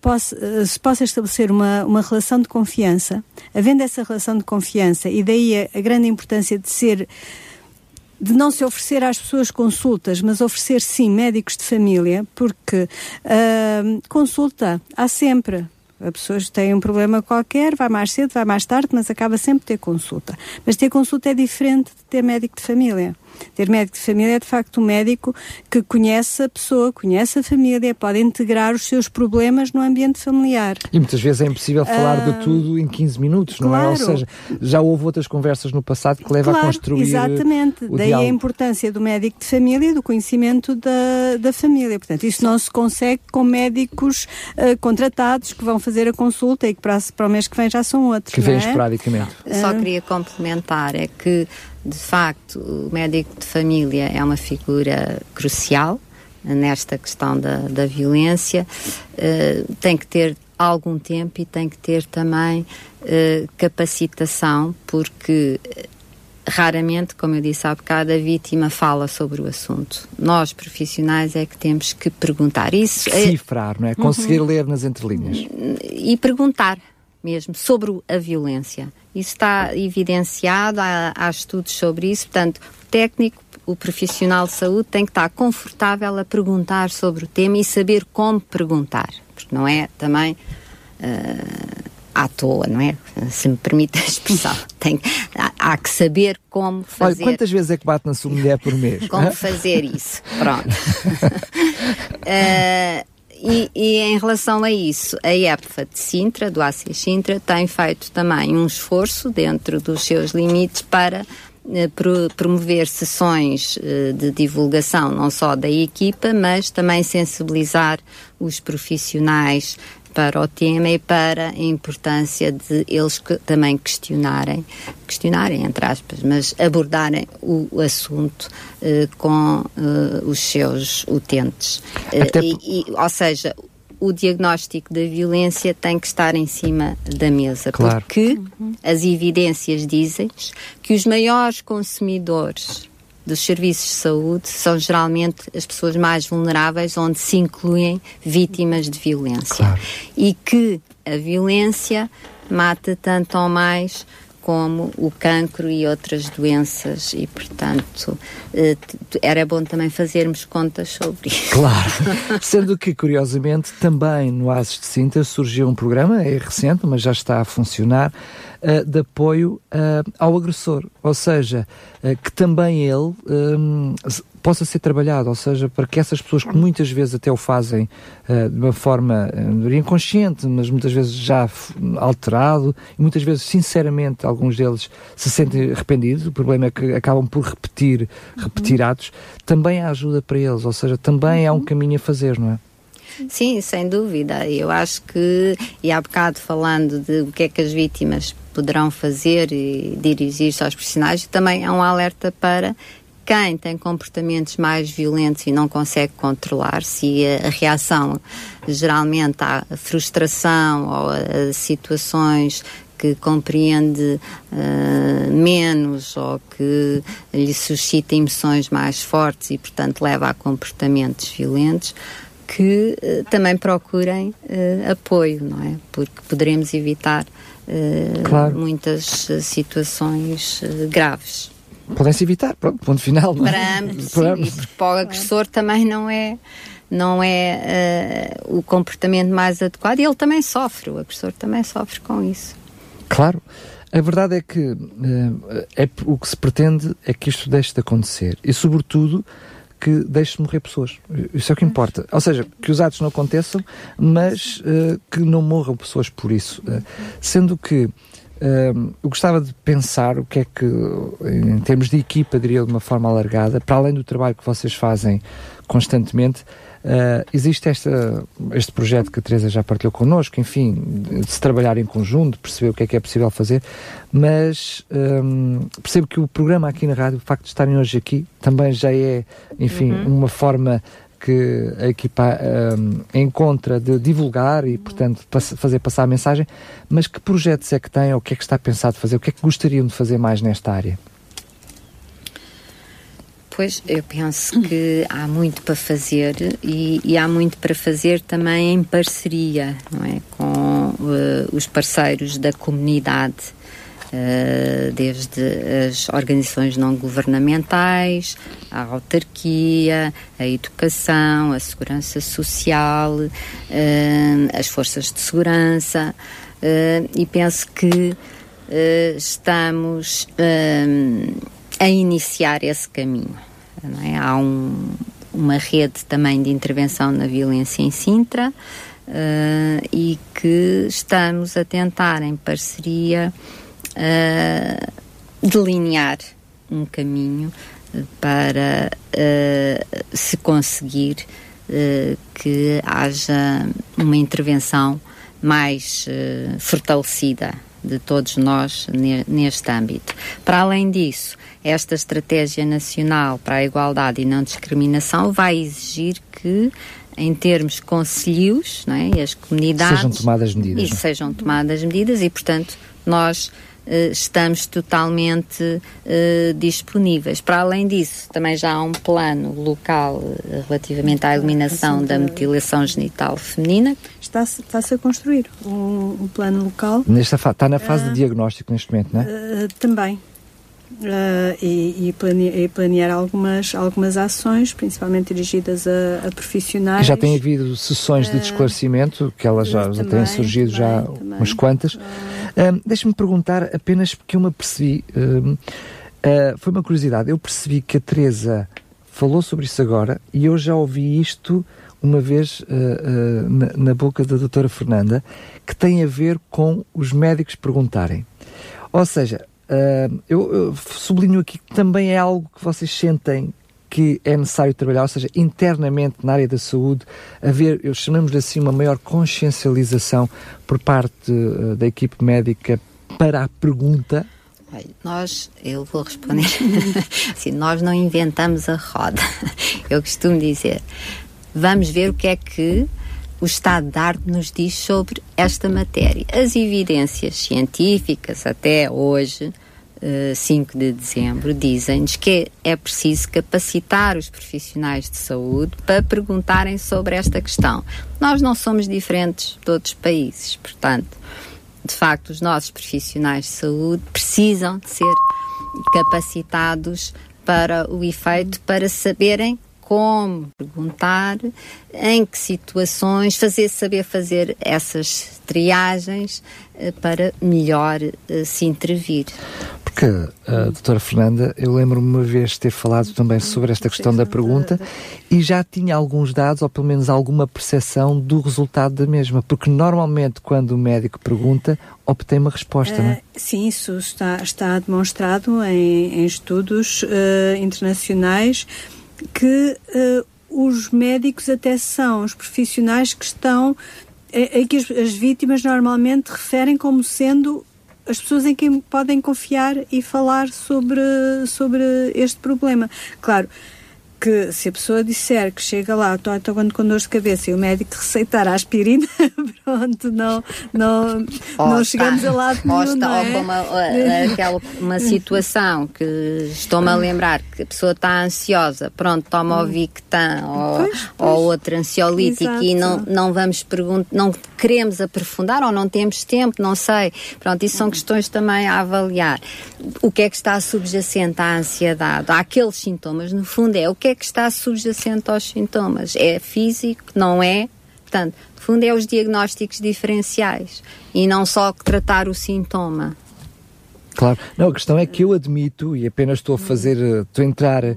possa, uh, se possa estabelecer uma, uma relação de confiança, havendo essa relação de confiança, e daí a, a grande importância de ser de não se oferecer às pessoas consultas, mas oferecer sim médicos de família, porque uh, consulta há sempre. A pessoa tem um problema qualquer, vai mais cedo, vai mais tarde, mas acaba sempre ter consulta. Mas ter consulta é diferente de ter médico de família. Ter médico de família é de facto um médico que conhece a pessoa, conhece a família, pode integrar os seus problemas no ambiente familiar. E muitas vezes é impossível falar de ah, tudo em 15 minutos, claro. não é? Ou seja, já houve outras conversas no passado que levam claro, a construir. Exatamente, o daí diálogo. a importância do médico de família e do conhecimento da, da família. Portanto, isso não se consegue com médicos uh, contratados que vão fazer a consulta e que para, para o mês que vem já são outros. Que vêm é? esporadicamente. Só queria complementar, é que de facto, o médico de família é uma figura crucial nesta questão da, da violência. Uh, tem que ter algum tempo e tem que ter também uh, capacitação, porque eh, raramente, como eu disse há bocado, a vítima fala sobre o assunto. Nós, profissionais, é que temos que perguntar. Isso Cifrar, não é? Conseguir uhum. ler nas entrelinhas. E perguntar mesmo sobre a violência. Isso está evidenciado, há, há estudos sobre isso, portanto, o técnico, o profissional de saúde tem que estar confortável a perguntar sobre o tema e saber como perguntar, porque não é também uh, à toa, não é? Se me permite a expressão. Tem, há, há, que saber como fazer. Olha, quantas vezes é que bate na sua mulher por mês? Como fazer isso. Pronto. uh, E, e, em relação a isso, a EPFA de Sintra, do ACIS Sintra, tem feito também um esforço dentro dos seus limites para eh, promover sessões eh, de divulgação não só da equipa, mas também sensibilizar os profissionais para o tema e para a importância de eles que, também questionarem, questionarem entre aspas, mas abordarem o, assunto uh, com uh, os seus utentes. Uh, e, e, ou seja, o diagnóstico da violência tem que estar em cima da mesa, claro. porque uhum. as evidências dizem que os maiores consumidores dos serviços de saúde são geralmente as pessoas mais vulneráveis, onde se incluem vítimas de violência. Claro. E que a violência mata tanto ou mais como o cancro e outras doenças e, portanto, eh, era bom também fazermos contas sobre isso. Claro, sendo que, curiosamente, também no ASES de Sinta surgiu um programa, é recente, mas já está a funcionar, uh, de apoio uh, ao agressor, ou seja, que também ele possa ser trabalhado, ou seja, para que essas pessoas que muitas vezes até o fazem de uma forma inconsciente, mas muitas vezes já alterado, e muitas vezes, sinceramente, alguns deles se sentem arrependidos, o problema é que acabam por repetir, repetir uhum. atos, também há ajuda para eles, ou seja, também uhum. há um caminho a fazer, não é? Sim, sem dúvida. Eu acho que, e há bocado falando de o que é que as vítimas poderão fazer e dirigir-se aos profissionais, também há um alerta para quem tem comportamentos mais violentos e não consegue controlar-se e a, a, reação geralmente à frustração ou a, situações que compreende uh, menos ou que lhe suscita emoções mais fortes e, portanto, leva a comportamentos violentos, que uh, também procurem uh, apoio, não é? Porque poderemos evitar claro. muitas situações graves. Podem-se evitar, pronto, ponto final. Não é? Para ambos, para, sim, porque para o agressor também não é não é o comportamento mais adequado e ele também sofre, o agressor também sofre com isso. Claro. a verdade é que é, o que se pretende é que isto deixe de acontecer e, sobretudo, que deixe de morrer pessoas. Isso é o que importa. Ou seja, que os atos não aconteçam, mas uh, que não morram pessoas por isso. Uh, sendo que uh, eu gostava de pensar o que é que, em termos de equipa, diria de uma forma alargada, para além do trabalho que vocês fazem constantemente, Uh, existe esta, este projeto que a Teresa já partilhou connosco, enfim, de se trabalhar em conjunto, perceber o que é que é possível fazer, mas um, percebo que o programa aqui na rádio, o facto de estarem hoje aqui, também já é, enfim, uhum. uma forma que a equipa um, encontra de divulgar e, portanto, pass fazer passar a mensagem, mas que projetos é que têm, ou o que é que está pensado fazer, o que é que gostariam de fazer mais nesta área? Pois, eu penso que há muito para fazer e, e, há muito para fazer também em parceria, não é? Com uh, os parceiros da comunidade, desde as organizações não governamentais, a autarquia, a educação, a segurança social, uh, as forças de segurança, e penso que estamos a iniciar esse caminho. É? Há um, uma rede também de intervenção na violência em Sintra uh, e que estamos a tentar, em parceria, uh, delinear um caminho para uh, se conseguir que haja uma intervenção mais fortalecida de todos nós neste âmbito. Para além disso, esta estratégia nacional para a igualdade e não discriminação vai exigir que em termos conselhos, não é, as comunidades sejam tomadas medidas, e sejam tomadas medidas e, portanto, nós estamos totalmente uh, disponíveis. Para além disso, também já há um plano local uh, relativamente à eliminação da mutilação genital feminina. Está-se está a construir um, um, plano local. Nesta está na fase de diagnóstico neste momento, não é? também. Uh, e, e, planear, e, planear, algumas, algumas ações, principalmente dirigidas a, a profissionais. Já tem havido sessões de esclarecimento, que elas já, já têm surgido também, já também. umas quantas. Uh, Deixe-me perguntar apenas porque eu me apercebi, uh, foi uma curiosidade, eu percebi que a Teresa falou sobre isso agora e eu já ouvi isto uma vez na, na boca da doutora Fernanda, que tem a ver com os médicos perguntarem. Ou seja, Uh, eu, eu, sublinho aqui que também é algo que vocês sentem que é necessário trabalhar, ou seja, internamente na área da saúde, haver, eu chamamos assim, uma maior consciencialização por parte uh, da equipe médica para a pergunta nós, eu vou responder assim, nós não inventamos a roda. Eu costumo dizer, vamos ver o que é que o estado da arte nos diz sobre esta matéria. As evidências científicas, até hoje, 5 eh, de dezembro, dizem-nos que é preciso capacitar os profissionais de saúde para perguntarem sobre esta questão. Nós não somos diferentes de outros países, portanto, de facto, os nossos profissionais de saúde precisam de ser capacitados para o efeito, para saberem como perguntar, em que situações, fazer saber fazer essas triagens eh, para melhor eh, se intervir. Porque, uh, doutora Fernanda, eu lembro-me uma vez ter falado também sobre esta questão da pergunta e já tinha alguns dados, ou pelo menos alguma percepção do resultado da mesma, porque normalmente quando o médico pergunta, obtém uma resposta, uh, não é? Sim, isso está, está demonstrado em, em estudos uh, internacionais que uh, os médicos até são os profissionais que estão em que as, as, vítimas normalmente referem como sendo as pessoas em quem podem confiar e falar sobre, sobre este problema. Claro, que se a pessoa disser que chega lá, estou, estou com dor de cabeça e o médico receitar a aspirina, pronto, não, não, oh, não chegamos a lado nenhum, está, não é? Ou uma, aquela, uma situação que estou-me a lembrar que a pessoa está ansiosa, pronto, toma o Victan ou, pois, pois. ou outro ansiolítico Exato. e não, não vamos perguntar, não queremos aprofundar ou não temos tempo, não sei. Pronto, isso são questões também a avaliar. O que é que está subjacente à ansiedade? Há aqueles sintomas, no fundo, é o que é que está subjacente aos sintomas? É físico? Não é? Portanto, no fundo, é os diagnósticos diferenciais e não só tratar o sintoma. Claro. Não, a questão é que eu admito, e apenas estou a fazer, eh, estou a entrar uh,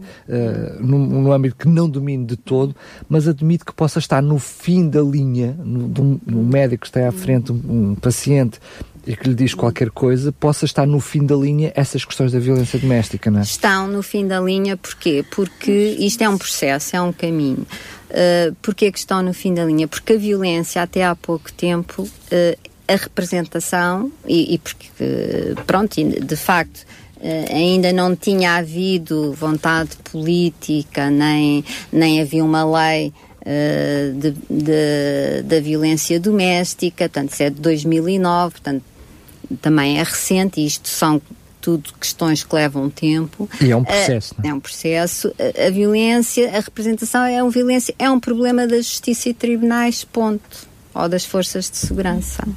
num, num âmbito que não domino de todo, mas admito que possa estar no fim da linha, no, um, um médico que está à frente, um, um paciente e que lhe diz qualquer coisa, possa estar no fim da linha essas questões da violência doméstica, não é? Estão no fim da linha, porquê? Porque isto é um processo, é um caminho. Uh, porquê que estão no fim da linha? Porque a violência, até há pouco tempo, uh, a representação, e, e porque, pronto, de facto, uh, ainda não tinha havido vontade política, nem, nem havia uma lei uh, de, de, da violência doméstica, portanto, isso é de 2009, portanto, também é recente, e isto são tudo questões que levam tempo. E é um processo, uh, É um processo. A, a, violência, a representação é uma violência, é um problema da justiça e tribunais, ponto. Ou das forças de segurança.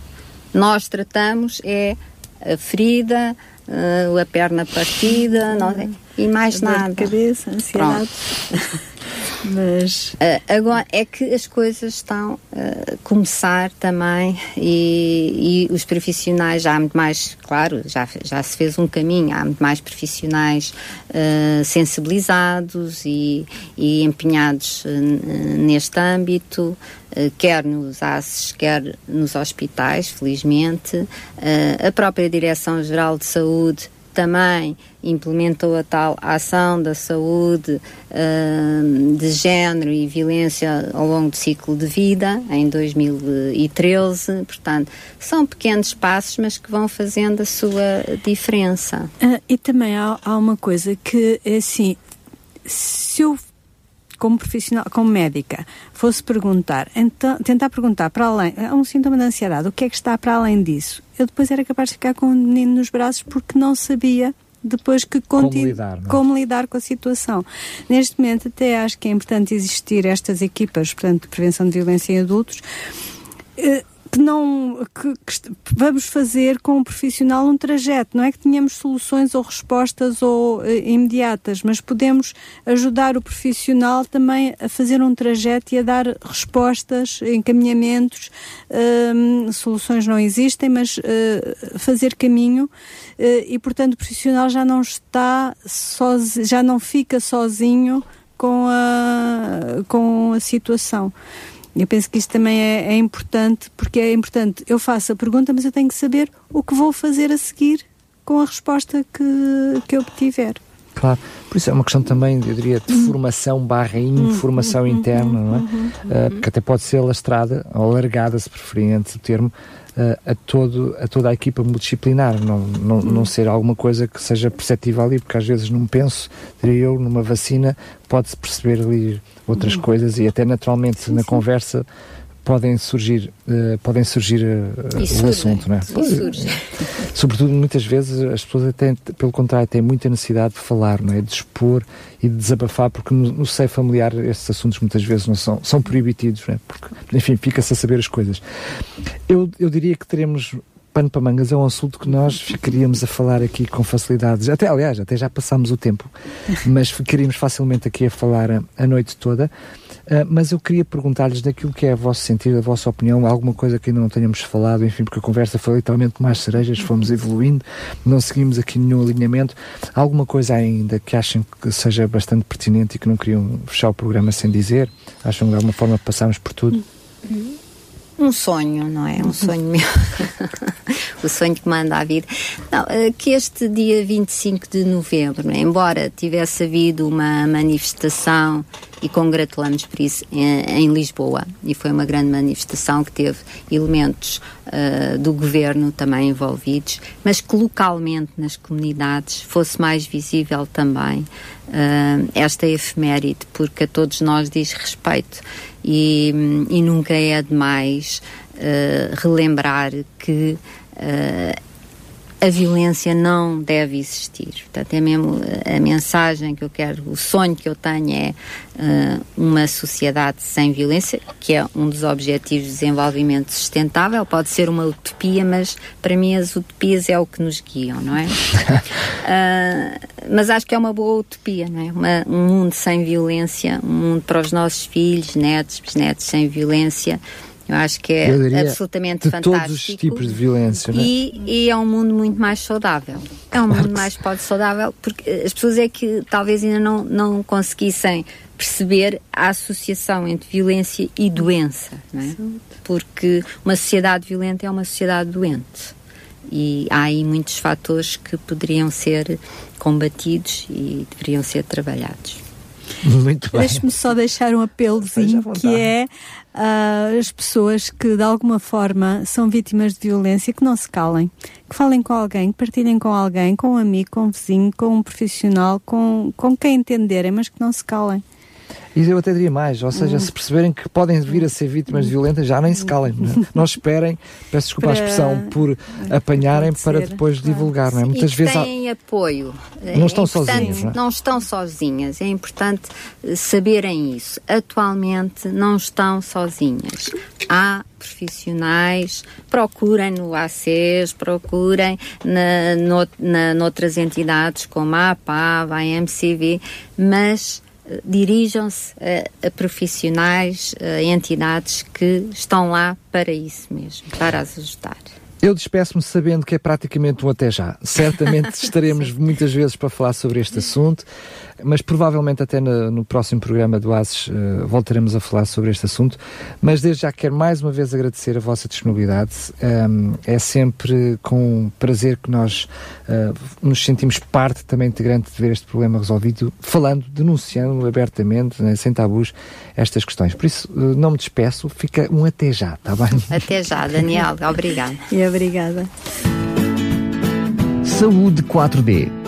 Nós tratamos é a ferida, uh, a perna partida, não, e mais nada. cabeça, ansiedade. Mas uh, agora é que as coisas estão a uh, começar também e, e, os profissionais já há muito mais, claro, já, já se fez um caminho, há muito mais profissionais uh, sensibilizados e, e empenhados neste âmbito. quer nos ACES, quer nos hospitais, felizmente. a própria Direção-Geral de Saúde também implementou a tal ação da saúde uh, de género e violência ao longo do ciclo de vida, em 2013. Portanto, são pequenos passos, mas que vão fazendo a sua diferença. Uh, e também há, há uma coisa que é assim: se eu como profissional, como médica, fosse perguntar, então, tentar perguntar para além, há um sintoma de ansiedade, o que é que está para além disso? Eu depois era capaz de ficar com o menino nos braços porque não sabia depois que como lidar, é? como lidar com a situação. Neste momento até acho que é importante existir estas equipas, portanto, de prevenção de violência em adultos, eh, que não que, que, vamos fazer com o profissional um trajeto. Não é que tenhamos soluções ou respostas ou uh, imediatas, mas podemos ajudar o profissional também a fazer um trajeto e a dar respostas, encaminhamentos. Uh, soluções não existem, mas uh, fazer caminho e, portanto, o profissional já não está sozinho, já não fica sozinho com a, com a situação. Eu penso que isso também é, é, importante, porque é importante. Eu faço a pergunta, mas eu tenho que saber o que vou fazer a seguir com a resposta que, que eu obtiver. Claro, por isso é uma questão também, eu diria, de formação barra informação uhum, interna, não é? Uh, porque até pode ser lastrada ou alargada, se preferirem o termo, a, todo, a toda a equipa multidisciplinar, não, não, não ser alguma coisa que seja perceptível ali, porque às vezes não penso, diria eu, numa vacina, pode-se perceber ali outras uhum. coisas e até naturalmente sim, na sim. conversa podem surgir, uh, podem surgir uh, o assunto, não é? surge. Sobretudo, muitas vezes, as pessoas têm, pelo contrário, têm muita necessidade de falar, não é? De expor e de desabafar, porque no, no seio familiar estes assuntos muitas vezes não são, são proibitivos, não é? Porque, enfim, fica-se a saber as coisas. Eu, eu diria que teremos pano para mangas é um assunto que nós ficaríamos a falar aqui com facilidades. Até, aliás, até já passámos o tempo, mas ficaríamos facilmente aqui a falar a, a noite toda. Uh, mas eu queria perguntar-lhes daquilo que é a vosso sentido, a vossa opinião, alguma coisa que ainda não tenhamos falado, enfim, porque a conversa foi literalmente mais cerejas, fomos evoluindo, não seguimos aqui nenhum alinhamento. Alguma coisa ainda que achem que seja bastante pertinente e que não queriam fechar o programa sem dizer? Acham que de alguma forma passamos por tudo? Um sonho, não é? Um sonho meu. o sonho que manda a vida. Não, eh, que este dia 25 de novembro, embora tivesse havido uma manifestação e congratulamos por isso em, em, Lisboa e foi uma grande manifestação que teve elementos uh, do governo também envolvidos, mas que localmente nas comunidades fosse mais visível também uh, esta efeméride, porque a todos nós diz respeito e, e nunca é demais uh, relembrar que a violência não deve existir. Portanto, é mesmo eh, a mensagem que eu quero, o sonho que eu tenho é uh, uma sociedade sem violência, que é um dos objetivos de desenvolvimento sustentável. Pode ser uma utopia, mas para mim as utopias é o que nos guiam, não é? uh, mas acho que é uma boa utopia, não é? Uma, um mundo sem violência, um mundo para os nossos filhos, netos, bisnetos sem violência Eu acho que é absolutamente de fantástico. todos os tipos de violência, não é? E, e é um mundo muito mais saudável. É um mundo mais pode saudável, porque as pessoas é que talvez ainda não, não conseguissem perceber a associação entre violência e doença, não é? Porque uma sociedade violenta é uma sociedade doente. E há aí muitos fatores que poderiam ser combatidos e deveriam ser trabalhados. Muito bem. Deixe-me só deixar um apelozinho que é uh, as pessoas que de alguma forma são vítimas de violência que não se calem, que falem com alguém, que partilhem com alguém, com um amigo, com um vizinho, com um profissional, com, com quem entenderem, mas que não se calem. E eu até diria mais, ou seja, se perceberem que podem vir a ser vítimas violentas, já nem se calem. Não, é? não esperem, peço desculpa para... a expressão, por apanharem para depois divulgar. Não é? Muitas vezes têm há... apoio. Não estão é sozinhas. Não, é? não estão sozinhas. É importante eh, saberem isso. Atualmente não estão sozinhas. Há profissionais, procurem no ACES, procurem na, no, na, noutras entidades como a APAV, a MCV, mas dirijam-se a, a, profissionais, a entidades que estão lá para isso mesmo, para as ajudar. Eu despeço-me sabendo que é praticamente um até já. Certamente estaremos muitas vezes para falar sobre este assunto mas provavelmente até no, no próximo programa do ASES uh, voltaremos a falar sobre este assunto. Mas desde já quero mais uma vez agradecer a vossa disponibilidade. Um, é sempre com prazer que nós uh, nos sentimos parte também integrante de ver este problema resolvido, falando, denunciando abertamente, né, sem tabus, estas questões. Por isso, uh, não me despeço, fica um até já, está bem? Até já, Daniel. Obrigada. E obrigada. Saúde 4D